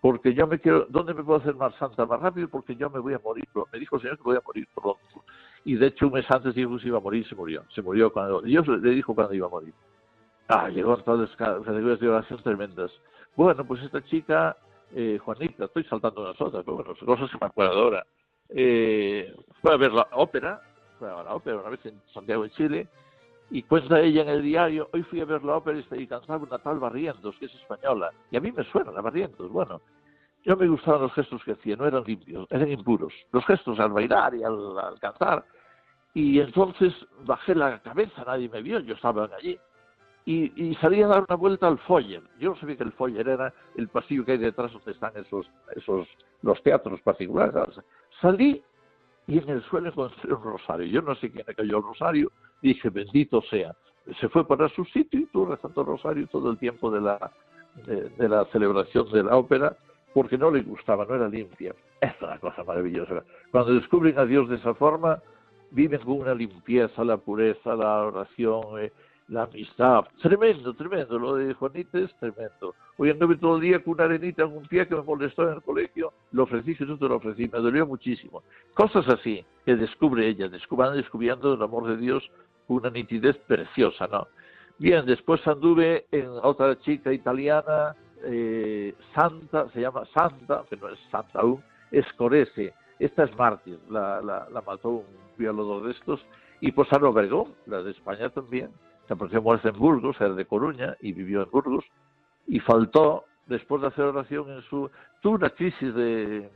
porque yo me quiero, ¿dónde me puedo hacer más santa más rápido? Porque yo me voy a morir, me dijo el Señor que voy a morir pronto. Y de hecho un mes antes dijo que se iba a morir, se murió, se murió cuando, Dios le dijo cuando iba a morir. Ah, llegó todas las categorías de oración tremendas. Bueno, pues esta chica eh, Juanita, estoy saltando unas otras, pero bueno, cosas que me acuerdo ahora. Eh, fue a ver la ópera, fue a la ópera una vez en Santiago de Chile, y cuenta ella en el diario, hoy fui a ver la ópera y cantaba una tal Barrientos, que es española, y a mí me suena la Barrientos, bueno, yo me gustaban los gestos que hacía, no eran limpios, eran impuros, los gestos al bailar y al, al cantar, y entonces bajé la cabeza, nadie me vio, yo estaba allí, y, salí a dar una vuelta al foyer. Yo no sabía que el foyer era el pasillo que hay detrás donde están esos, esos los teatros particulares. Salí y en el suelo encontré un rosario. Yo no sé quién le cayó el rosario. Dije, bendito sea. Se fue para su sitio y tú rezando rosario todo el tiempo de la, de, la celebración de la ópera porque no le gustaba, no era limpia. Es una cosa maravillosa. Cuando descubren a Dios de esa forma, viven con una limpieza, la pureza, la oración, eh, la amistad. Tremendo, tremendo. Lo de Juanita es tremendo. Hoy anduve todo el día con una arenita en un pie que me molestó en el colegio. Lo ofrecí, Jesús te lo ofrecí. Me dolió muchísimo. Cosas así que descubre ella. Descubriendo el amor de Dios una nitidez preciosa, ¿no? Bien, después anduve en otra chica italiana, eh, Santa, se llama Santa, que no es Santa aún, es Corese. Esta es mártir, la, la, la mató un violador de estos. Y pues Ana Obregón, la de España también se apareció muerta en Burgos, era de Coruña y vivió en Burgos, y faltó, después de hacer oración en su... tuvo una crisis de,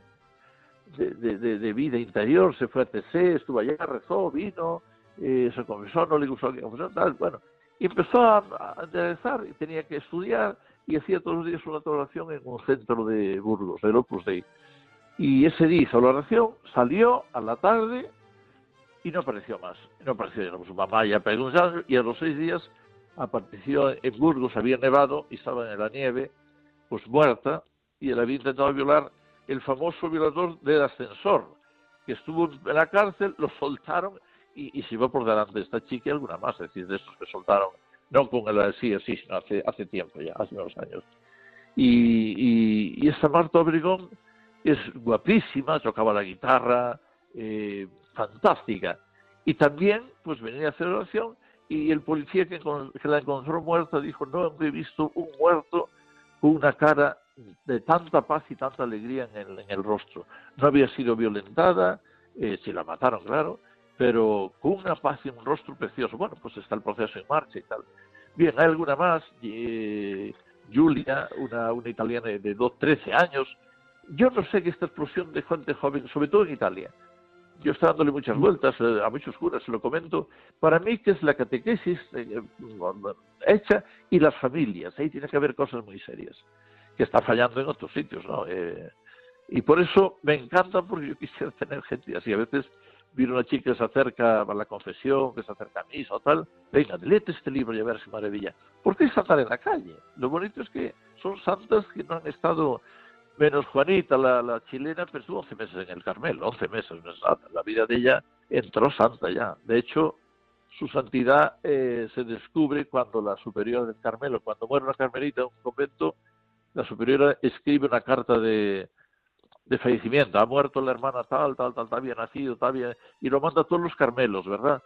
de, de, vida interior, se fue a TC, estuvo allá, rezó, vino, eh, se confesó, no le gustó que confesó, tal, bueno. Y empezó a, a y tenía que estudiar y hacía todos los días una oración en un centro de Burgos, el Opus Dei. Y ese día hizo la oración, salió a la tarde y no apareció más. No apareció ya su mamá ya preguntó y a los seis días apareció en Burgos, había nevado y estaba en la nieve, pues muerta, y él había intentado violar el famoso violador del ascensor, que estuvo en la cárcel, lo soltaron y, se iba por delante de esta chica y alguna más, es decir, de esos que soltaron, no con el así, así, sino hace, hace tiempo ya, hace unos años. Y, y, esta Marta Obregón es guapísima, tocaba la guitarra, eh, fantástica. Y también, pues venía a hacer oración y el policía que, la encontró muerta dijo, no he visto un muerto con una cara de tanta paz y tanta alegría en el, rostro. No había sido violentada, eh, se la mataron, claro, pero con una paz y un rostro precioso. Bueno, pues está el proceso en marcha y tal. Bien, hay alguna más, eh, Julia, una, una italiana de 2, 13 años. Yo no sé que esta explosión de gente joven, sobre todo en Italia, yo estoy dándole muchas vueltas eh, a muchos curas, se lo comento, para mí que es la catequesis eh, hecha y las familias, ahí tiene que haber cosas muy serias, que está fallando en otros sitios, ¿no? Eh, y por eso me encanta porque yo quisiera tener gente así, a veces viene una chica que se acerca a la confesión, que se acerca a misa o tal, venga, léete este libro y a ver si maravilla. ¿Por qué saltar en la calle? Lo bonito es que son santas que no han estado menos Juanita, la, chilena, pero estuvo 11 meses en el Carmelo, 11 meses, La vida de ella entró santa ya. De hecho, su santidad eh, se descubre cuando la superiora del Carmelo, cuando muere una carmelita en un convento, la superiora escribe una carta de, de fallecimiento. Ha muerto la hermana tal, tal, tal, tal, había nacido, tal, bien, y lo manda a todos los Carmelos, ¿verdad?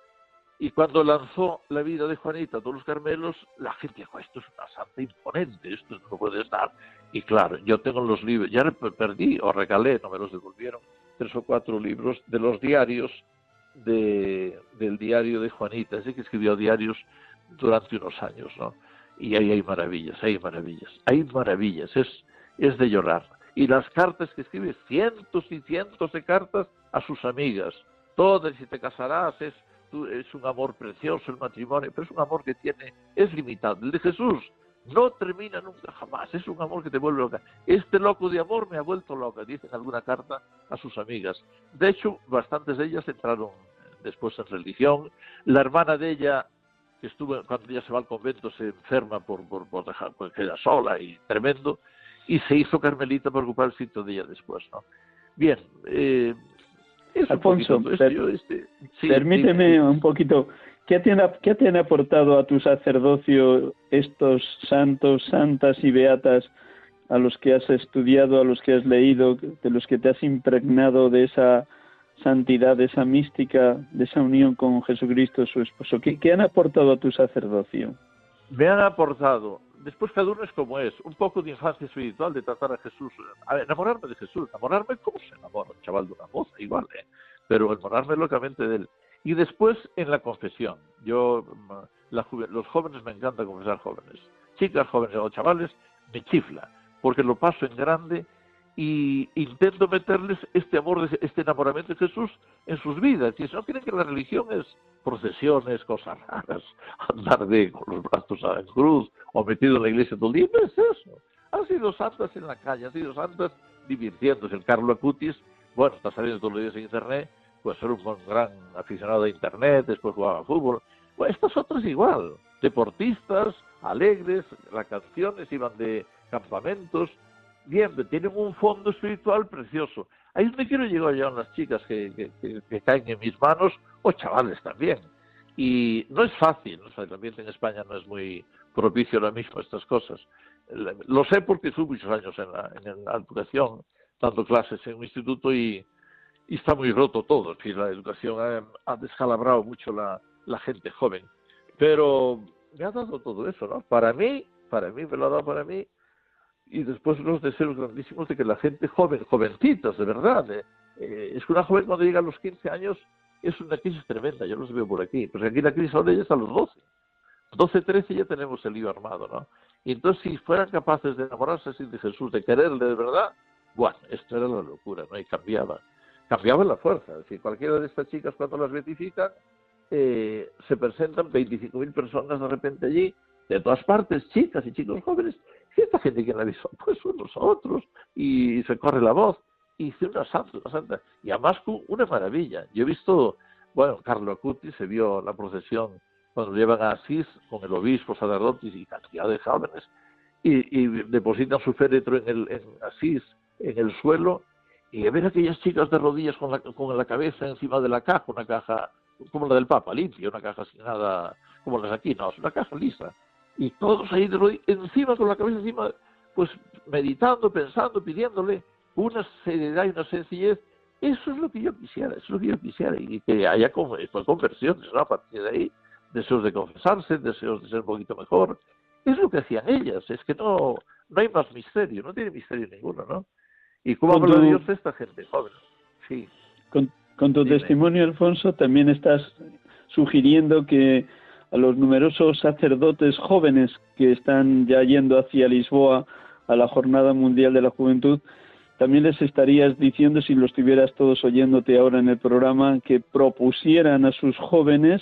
Y cuando lanzó la vida de Juanita a todos los Carmelos, la gente dijo, esto es una santa imponente, esto no puede estar. Y claro, yo tengo los libros, ya perdí o regalé, no me los devolvieron, tres o cuatro libros de los diarios de, del diario de Juanita, así que escribió diarios durante unos años, ¿no? Y ahí hay maravillas, hay maravillas, hay maravillas, es, es de llorar. Y las cartas que escribe, cientos y cientos de cartas a sus amigas, todas, si te casarás, es, es un amor precioso el matrimonio, pero es un amor que tiene, es limitado. El de Jesús no termina nunca jamás, es un amor que te vuelve loca. Este loco de amor me ha vuelto loca, dice en alguna carta a sus amigas. De hecho, bastantes de ellas entraron después en religión. La hermana de ella, que estuvo cuando ella se va al convento, se enferma por, por, por dejar, pues queda sola y tremendo, y se hizo carmelita por ocupar el sitio de ella después, ¿no? Bien, eh, Alfonso, este, permíteme un poquito ¿Qué te, han, aportado a tu sacerdocio estos santos, santas y beatas a los que has estudiado, a los que has leído, de los que te has impregnado de esa santidad, de esa mística, de esa unión con Jesucristo, su esposo? ¿Qué, han aportado a tu sacerdocio? Me han aportado, después cada uno es como es, un poco de infancia espiritual, de tratar a Jesús, a enamorarme de Jesús, enamorarme como se enamora un chaval de una moza, igual, ¿eh? pero enamorarme locamente de él. Y después en la confesión. Yo, los jóvenes me encanta confesar jóvenes. Chicas jóvenes o chavales, me chifla, porque lo paso en grande y intento meterles este amor, este enamoramiento de Jesús en sus vidas. Y si no quieren que la religión es procesiones, cosas raras, andar de con los brazos en cruz o metido en la iglesia todo el día, no es eso. Han sido santas en la calle, han sido santas divirtiéndose. El Carlo Acutis, bueno, está saliendo todos los días en internet, pues ser un gran aficionado a Internet, después jugaba fútbol. Pues estos otros igual, deportistas, alegres, las canciones iban de campamentos, bien, tienen un fondo espiritual precioso. Ahí es donde quiero llegar ya las chicas que, caen en mis manos, o chavales también. Y no es fácil, el ambiente en España no es muy propicio ahora mismo a estas cosas. Lo sé porque estuve muchos años en la, en la educación, dando clases en un instituto y, y está muy roto todo. Es la educación ha, descalabrado mucho la, la, gente joven. Pero me ha dado todo eso, ¿no? Para mí, para mí, me lo ha dado para mí. Y después los deseos grandísimos de que la gente joven, jovencitas, de verdad. ¿eh? Eh, es que una joven cuando llega a los 15 años es una crisis tremenda, yo los veo por aquí. Pues aquí la crisis ahora ya es a los 12. 12, 13 ya tenemos el lío armado, ¿no? Y entonces si fueran capaces de enamorarse así de Jesús, de quererle de verdad, bueno, esto era la locura, ¿no? Y cambiaba cambiaba la fuerza. Es decir, cualquiera de estas chicas cuando las beatifican, eh, se presentan 25.000 personas de repente allí, de todas partes, chicas y chicos jóvenes. ¿Y esta gente que la avisó? Pues son nosotros. Y se corre la voz. Y dice una santa, una santa. Y además una maravilla. Yo he visto, bueno, Carlo Acuti se vio la procesión cuando llevan a Asís con el obispo, sacerdotes y cantidad de jóvenes y, depositan su féretro en, el, en Asís, en el suelo, y ver aquellas chicas de rodillas con la, con la cabeza encima de la caja, una caja como la del Papa, limpia, una caja sin nada, como las aquí, no, es una caja lisa. Y todos ahí de encima con la cabeza encima, pues meditando, pensando, pidiéndole una seriedad y una sencillez. Eso es lo que yo quisiera, eso es lo que yo quisiera, y que haya pues, conversiones, ¿no? A partir de ahí, deseos de confesarse, deseos de ser un poquito mejor, es lo que hacían ellas, es que no, no hay más misterio, no tiene misterio ninguno, ¿no? ¿Y cómo habla de Dios esta gente joven? Sí. Con, tu testimonio, Alfonso, también estás sugiriendo que a los numerosos sacerdotes jóvenes que están ya yendo hacia Lisboa a la Jornada Mundial de la Juventud, también les estarías diciendo, si los estuvieras todos oyéndote ahora en el programa, que propusieran a sus jóvenes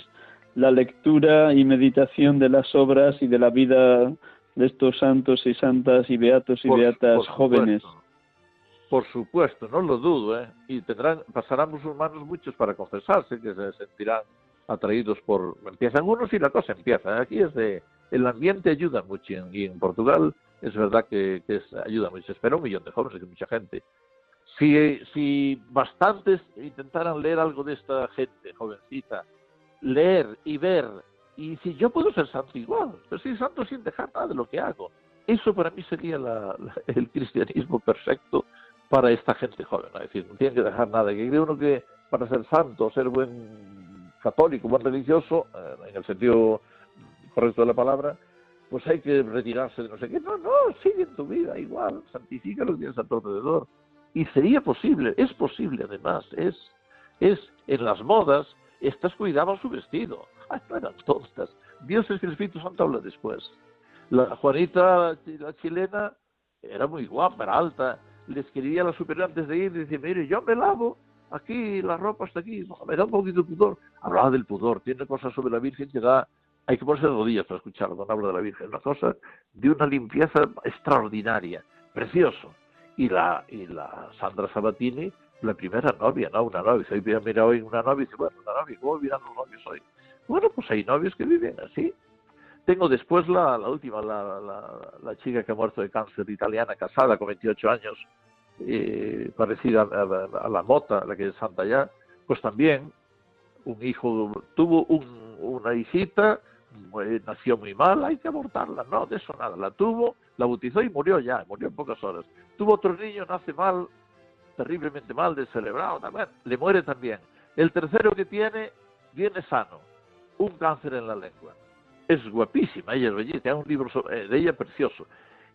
la lectura y meditación de las obras y de la vida de estos santos y santas y beatos y beatas jóvenes. Por supuesto, no lo dudo, ¿eh? Y tendrán, pasarán musulmanes muchos para confesarse, que se sentirán atraídos por... Empiezan unos y la cosa empieza. Aquí es de... El ambiente ayuda mucho y en Portugal es verdad que, ayuda mucho. Espera un millón de jóvenes, que mucha gente. Si, si bastantes intentaran leer algo de esta gente jovencita, leer y ver, y si yo puedo ser santo igual, pero soy santo sin dejar nada de lo que hago. Eso para mí sería el cristianismo perfecto para esta gente joven. Es decir, no tiene que dejar nada. Que cree uno que para ser santo, ser buen católico, buen religioso, eh, en el sentido correcto de la palabra, pues hay que retirarse de no sé qué. No, no, sigue en tu vida igual, santifica lo que tienes a tu alrededor. Y sería posible, es posible además, es, es en las modas, estas cuidaban su vestido. Ay, no eran tontas. Dios es que el Espíritu Santo habla después. La Juanita, la chilena, era muy guapa, era alta. Le escribía a la superior antes de ir y decía, mire, yo me lavo aquí, la ropa está aquí. me da un poquito de pudor. Hablaba del pudor, tiene cosas sobre la Virgen que da... Hay que ponerse rodillas para escucharlo cuando habla de la Virgen. Una cosa de una limpieza extraordinaria, precioso. Y la, y la Sandra Sabatini, la primera novia, ¿no? Una novia. Hoy mira hoy una novia y dice, bueno, una novia, ¿cómo miran los novios hoy? Bueno, pues hay novios que viven así. Tengo después la, la última, la, la, chica que ha muerto de cáncer italiana, casada con 28 años, eh, parecida a, la Mota, la que es Santa ya, pues también un hijo, tuvo una hijita, nació muy mal, hay que abortarla, no, de eso nada, la tuvo, la bautizó y murió ya, murió en pocas horas. Tuvo otro niño, nace mal, terriblemente mal, descerebrado, también, le muere también. El tercero que tiene viene sano, un cáncer en la lengua. Es guapísima, ella es bellísima, tiene un libro eh, de ella precioso.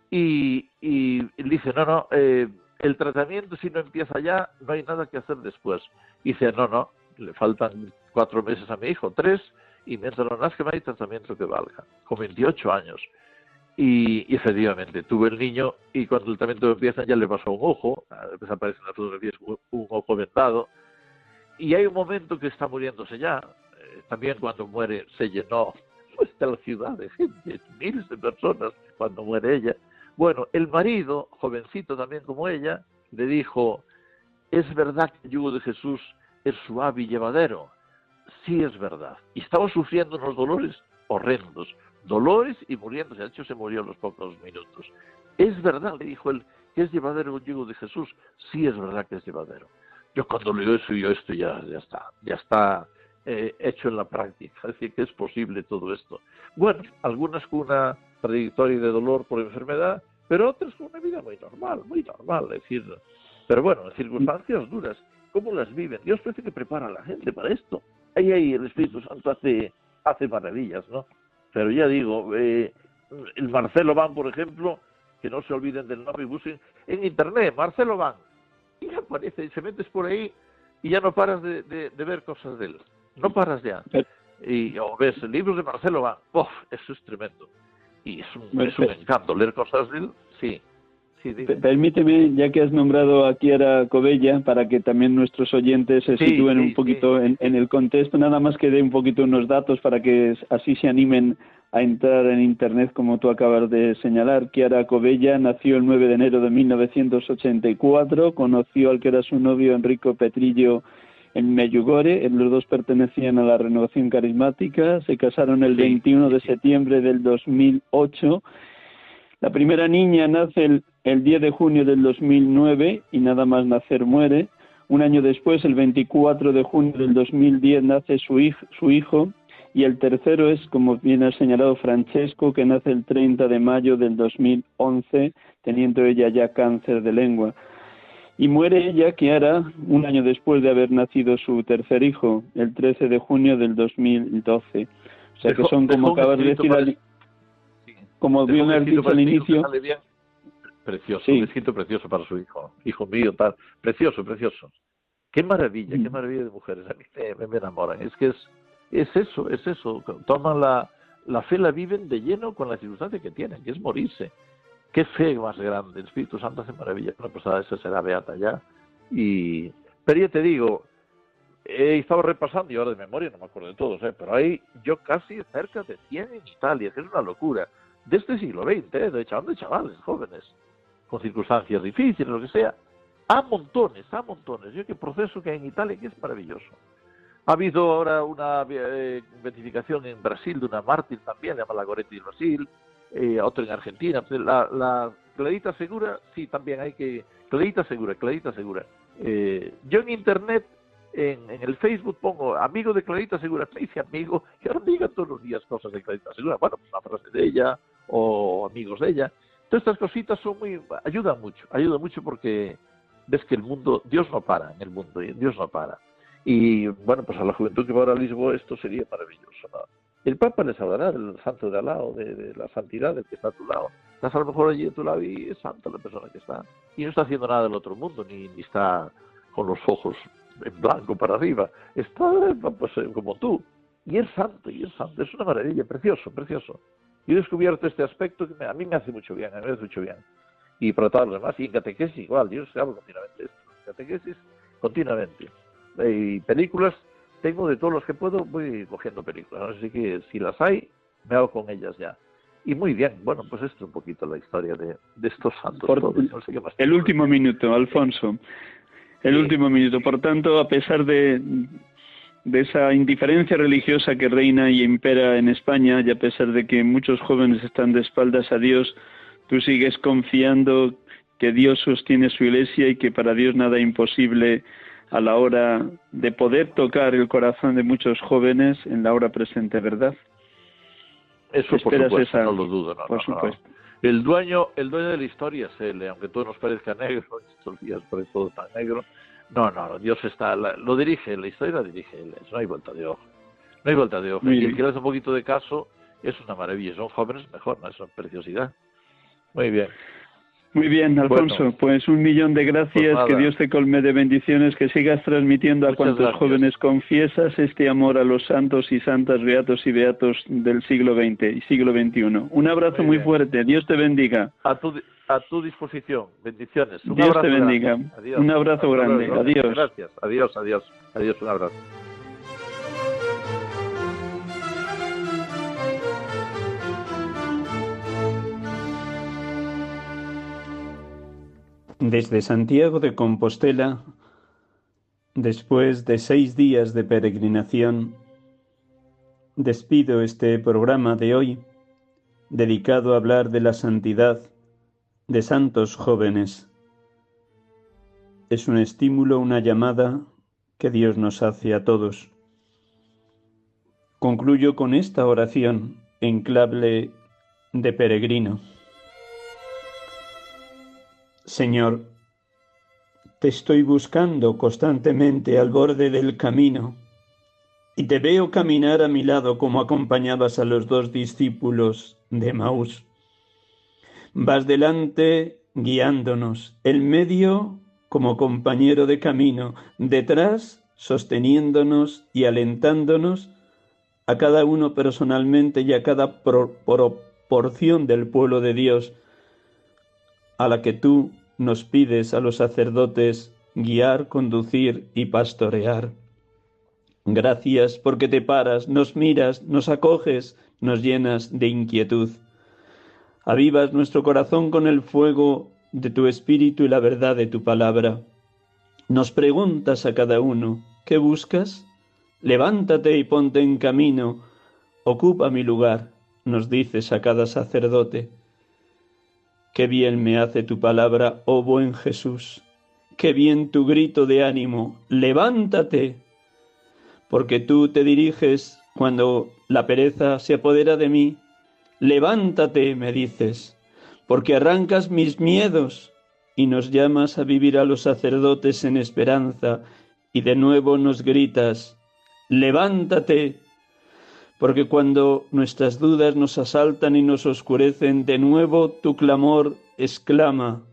Y, y dice, no, no, eh, el tratamiento si no empieza ya, no hay nada que hacer después. Y dice, no, no, le faltan cuatro meses a mi hijo, tres, y mientras no nazca no hay tratamiento que valga, con 28 años. Y, efectivamente, tuve el niño y cuando el tratamiento empieza ya le pasó un ojo, desaparece en las fotografías un ojo vendado, y hay un momento que está muriéndose ya, eh, también cuando muere se llenó pues, la ciudad de gente, miles de personas cuando muere ella. Bueno, el marido, jovencito también como ella, le dijo, ¿es verdad que el yugo de Jesús es suave y llevadero? Sí es verdad. Y estaba sufriendo unos dolores horrendos, dolores y muriéndose. De hecho, se murió en los pocos minutos. Es verdad, le dijo él, que es llevadero el yugo de Jesús. Sí es verdad que es llevadero. Yo cuando leo eso, yo esto ya, ya está, ya está eh, hecho en la práctica. Es decir, que es posible todo esto. Bueno, algunas con una trayectoria de dolor por enfermedad, pero otras con una vida muy normal, muy normal. Es decir, pero bueno, en circunstancias duras. ¿Cómo las viven? Dios parece que prepara a la gente para esto. Ahí, ahí el Espíritu Santo hace, hace maravillas, ¿no? Pero ya digo, eh, el Marcelo Van, por ejemplo, que no se olviden del nombre y busquen en internet, Marcelo Van. Y aparece, y se metes por ahí y ya no paras de, ver cosas de él. No paras ya. Y o ves libros de Marcelo Van, ¡Uf! eso es tremendo. Y es un, es un encanto. Leer cosas de él, sí, permíteme, ya que has nombrado a Kiara Covella, para que también nuestros oyentes se sitúen un poquito en, el contexto, nada más que dé un poquito unos datos para que así se animen a entrar en Internet, como tú acabas de señalar. Kiara Covella nació el 9 de enero de 1984, conoció al que era su novio Enrico Petrillo en Meyugore, los dos pertenecían a la renovación carismática, se casaron el 21 de septiembre del 2008. La primera niña nace el, el 10 de junio del 2009 y nada más nacer muere. Un año después, el 24 de junio del 2010, nace su, hijo, su hijo y el tercero es, como bien ha señalado Francesco, que nace el 30 de mayo del 2011, teniendo ella ya cáncer de lengua. Y muere ella, Kiara, un año después de haber nacido su tercer hijo, el 13 de junio del 2012. O sea que son, como acabas de decir, como bien has dicho al inicio... Precioso, un escrito precioso para su hijo, hijo mío, tal, precioso, precioso. Qué maravilla, qué mm. maravilla de mujeres, a mí me, me enamoran. Es que es, es eso, es eso. Toman la, la fe, la viven de lleno con la circunstancia que tienen, que es morirse. Qué fe más grande. El Espíritu Santo hace maravilla. Una persona esa será beata ya. Y, pero ya te digo, he estado repasando y ahora de memoria no me acuerdo de todos, ¿eh? pero hay yo casi cerca de 100 en Italia, que es una locura. De este siglo XX, ¿eh? de chavales, chavales jóvenes, con circunstancias difíciles, lo que sea. A montones, a montones. Yo que proceso que hay en Italia que es maravilloso. Ha habido ahora una eh, beatificación en Brasil de una mártir también, llama la Goretti de Brasil, eh, otro en Argentina. La, la Clarita Segura, sí, también hay que... Clarita Segura, Clarita Segura. Eh, yo en Internet, en, el Facebook pongo amigo de Clarita Segura, me dice amigo, y ahora diga todos los días cosas de Clarita Segura. Bueno, pues una frase de ella o amigos de ella. Todas estas cositas son muy... ayudan mucho, ayudan mucho porque ves que el mundo, Dios no para en el mundo, Dios no para. Y bueno, pues a la juventud que va ahora a Lisboa esto sería maravilloso. El Papa les hablará del santo de al lado, de, la santidad del que está a tu lado. Estás a lo mejor allí a tu lado y es santa la persona que está. Y no está haciendo nada del otro mundo, ni, ni está con los ojos en blanco para arriba. Está pues, eh, como tú. Y es santo, y es santo. Es una maravilla, precioso, precioso. Y he descubierto este aspecto que a mí me hace mucho bien, a mí me hace mucho bien. Y para todos los demás, y en catequesis igual, yo hablo continuamente esto. Catequesis continuamente y películas, tengo de todos los que puedo, voy cogiendo películas. Así que si las hay, me hago con ellas ya. Y muy bien, bueno, pues esto es un poquito la historia de, estos santos. el último minuto, Alfonso. El último minuto. Por tanto, a pesar de, de esa indiferencia religiosa que reina y impera en España, y a pesar de que muchos jóvenes están de espaldas a Dios, tú sigues confiando que Dios sostiene su iglesia y que para Dios nada imposible a la hora de poder tocar el corazón de muchos jóvenes en la hora presente, ¿verdad? Eso por supuesto, no lo dudo, no, por supuesto. El dueño, el dueño de la historia es él, aunque todo nos parezca negro, estos días parece todo tan negro. No, no, Dios está, lo dirige, la historia la dirige él, no hay vuelta de ojo. No hay vuelta de ojo. y el que le hace un poquito de caso es una maravilla, son jóvenes mejor, no es una preciosidad. Muy bien. Muy bien, Alfonso, pues un millón de gracias, pues que Dios te colme de bendiciones, que sigas transmitiendo a cuantos jóvenes confiesas este amor a los santos y santas, beatos y beatos del siglo XX y siglo XXI. Un abrazo muy, fuerte, Dios te bendiga. A tu, a tu disposición, bendiciones. Dios te bendiga. Un abrazo grande, adiós. Gracias, adiós, adiós, adiós, un abrazo. Desde Santiago de Compostela, después de seis días de peregrinación, despido este programa de hoy dedicado a hablar de la santidad de santos jóvenes. Es un estímulo, una llamada que Dios nos hace a todos. Concluyo con esta oración en clave de peregrino. Señor, te estoy buscando constantemente al borde del camino y te veo caminar a mi lado como acompañabas a los dos discípulos de Maús. Vas delante guiándonos, el medio como compañero de camino, detrás sosteniéndonos y alentándonos a cada uno personalmente y a cada proporción del pueblo de Dios a la que tú nos pides a los sacerdotes guiar, conducir y pastorear. Gracias porque te paras, nos miras, nos acoges, nos llenas de inquietud. Avivas nuestro corazón con el fuego de tu espíritu y la verdad de tu palabra. Nos preguntas a cada uno, ¿qué buscas? Levántate y ponte en camino, ocupa mi lugar, nos dices a cada sacerdote. Qué bien me hace tu palabra, oh buen Jesús. Qué bien tu grito de ánimo, levántate. Porque tú te diriges cuando la pereza se apodera de mí. Levántate, me dices, porque arrancas mis miedos y nos llamas a vivir a los sacerdotes en esperanza y de nuevo nos gritas, levántate, porque cuando nuestras dudas nos asaltan y nos oscurecen, de nuevo tu clamor exclama,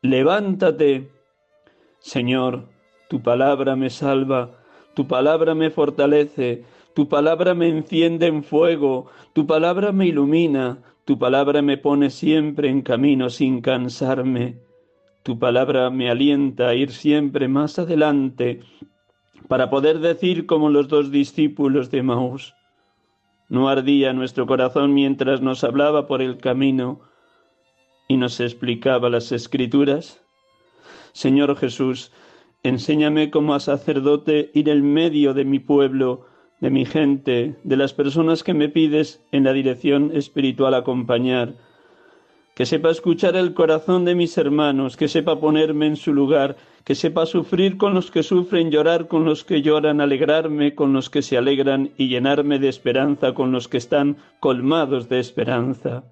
levántate. Señor, tu palabra me salva, tu palabra me fortalece, tu palabra me enciende en fuego, tu palabra me ilumina, tu palabra me pone siempre en camino sin cansarme. Tu palabra me alienta a ir siempre más adelante para poder decir como los dos discípulos de Maús, no ardía nuestro corazón mientras nos hablaba por el camino y nos explicaba las escrituras? Señor Jesús, enséñame como a sacerdote ir en medio de mi pueblo, de mi gente, de las personas que me pides en la dirección espiritual acompañar, que sepa escuchar el corazón de mis hermanos, que sepa ponerme en su lugar, que sepa sufrir con los que sufren, llorar con los que lloran, alegrarme con los que se alegran y llenarme de esperanza con los que están colmados de esperanza.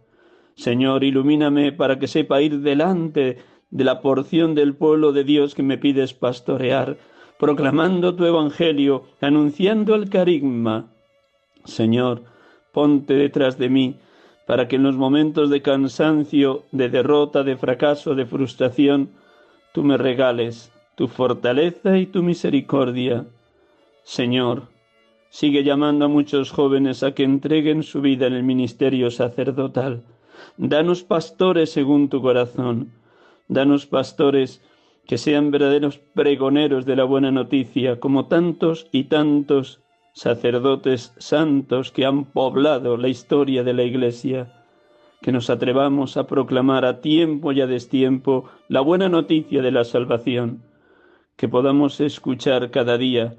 Señor, ilumíname para que sepa ir delante de la porción del pueblo de Dios que me pides pastorear, proclamando tu evangelio, anunciando el carigma. Señor, ponte detrás de mí, para que en los momentos de cansancio, de derrota, de fracaso, de frustración, tú me regales tu fortaleza y tu misericordia. Señor, sigue llamando a muchos jóvenes a que entreguen su vida en el ministerio sacerdotal. Danos pastores según tu corazón. Danos pastores que sean verdaderos pregoneros de la buena noticia, como tantos y tantos sacerdotes santos que han poblado la historia de la Iglesia que nos atrevamos a proclamar a tiempo y a destiempo la buena noticia de la salvación, que podamos escuchar cada día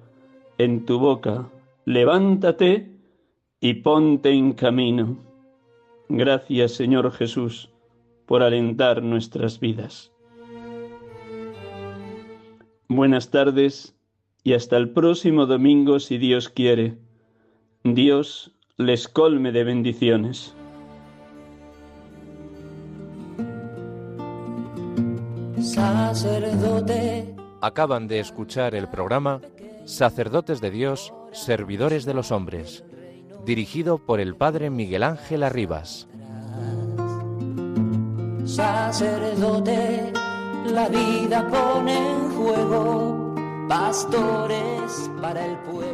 en tu boca, levántate y ponte en camino. Gracias Señor Jesús por alentar nuestras vidas. Buenas tardes y hasta el próximo domingo si Dios quiere. Dios les colme de bendiciones. sacerdote. Acaban de escuchar el programa Sacerdotes de Dios, Servidores de los Hombres, dirigido por el Padre Miguel Ángel Arribas. Sacerdote, la vida pone en juego, pastores para el pueblo.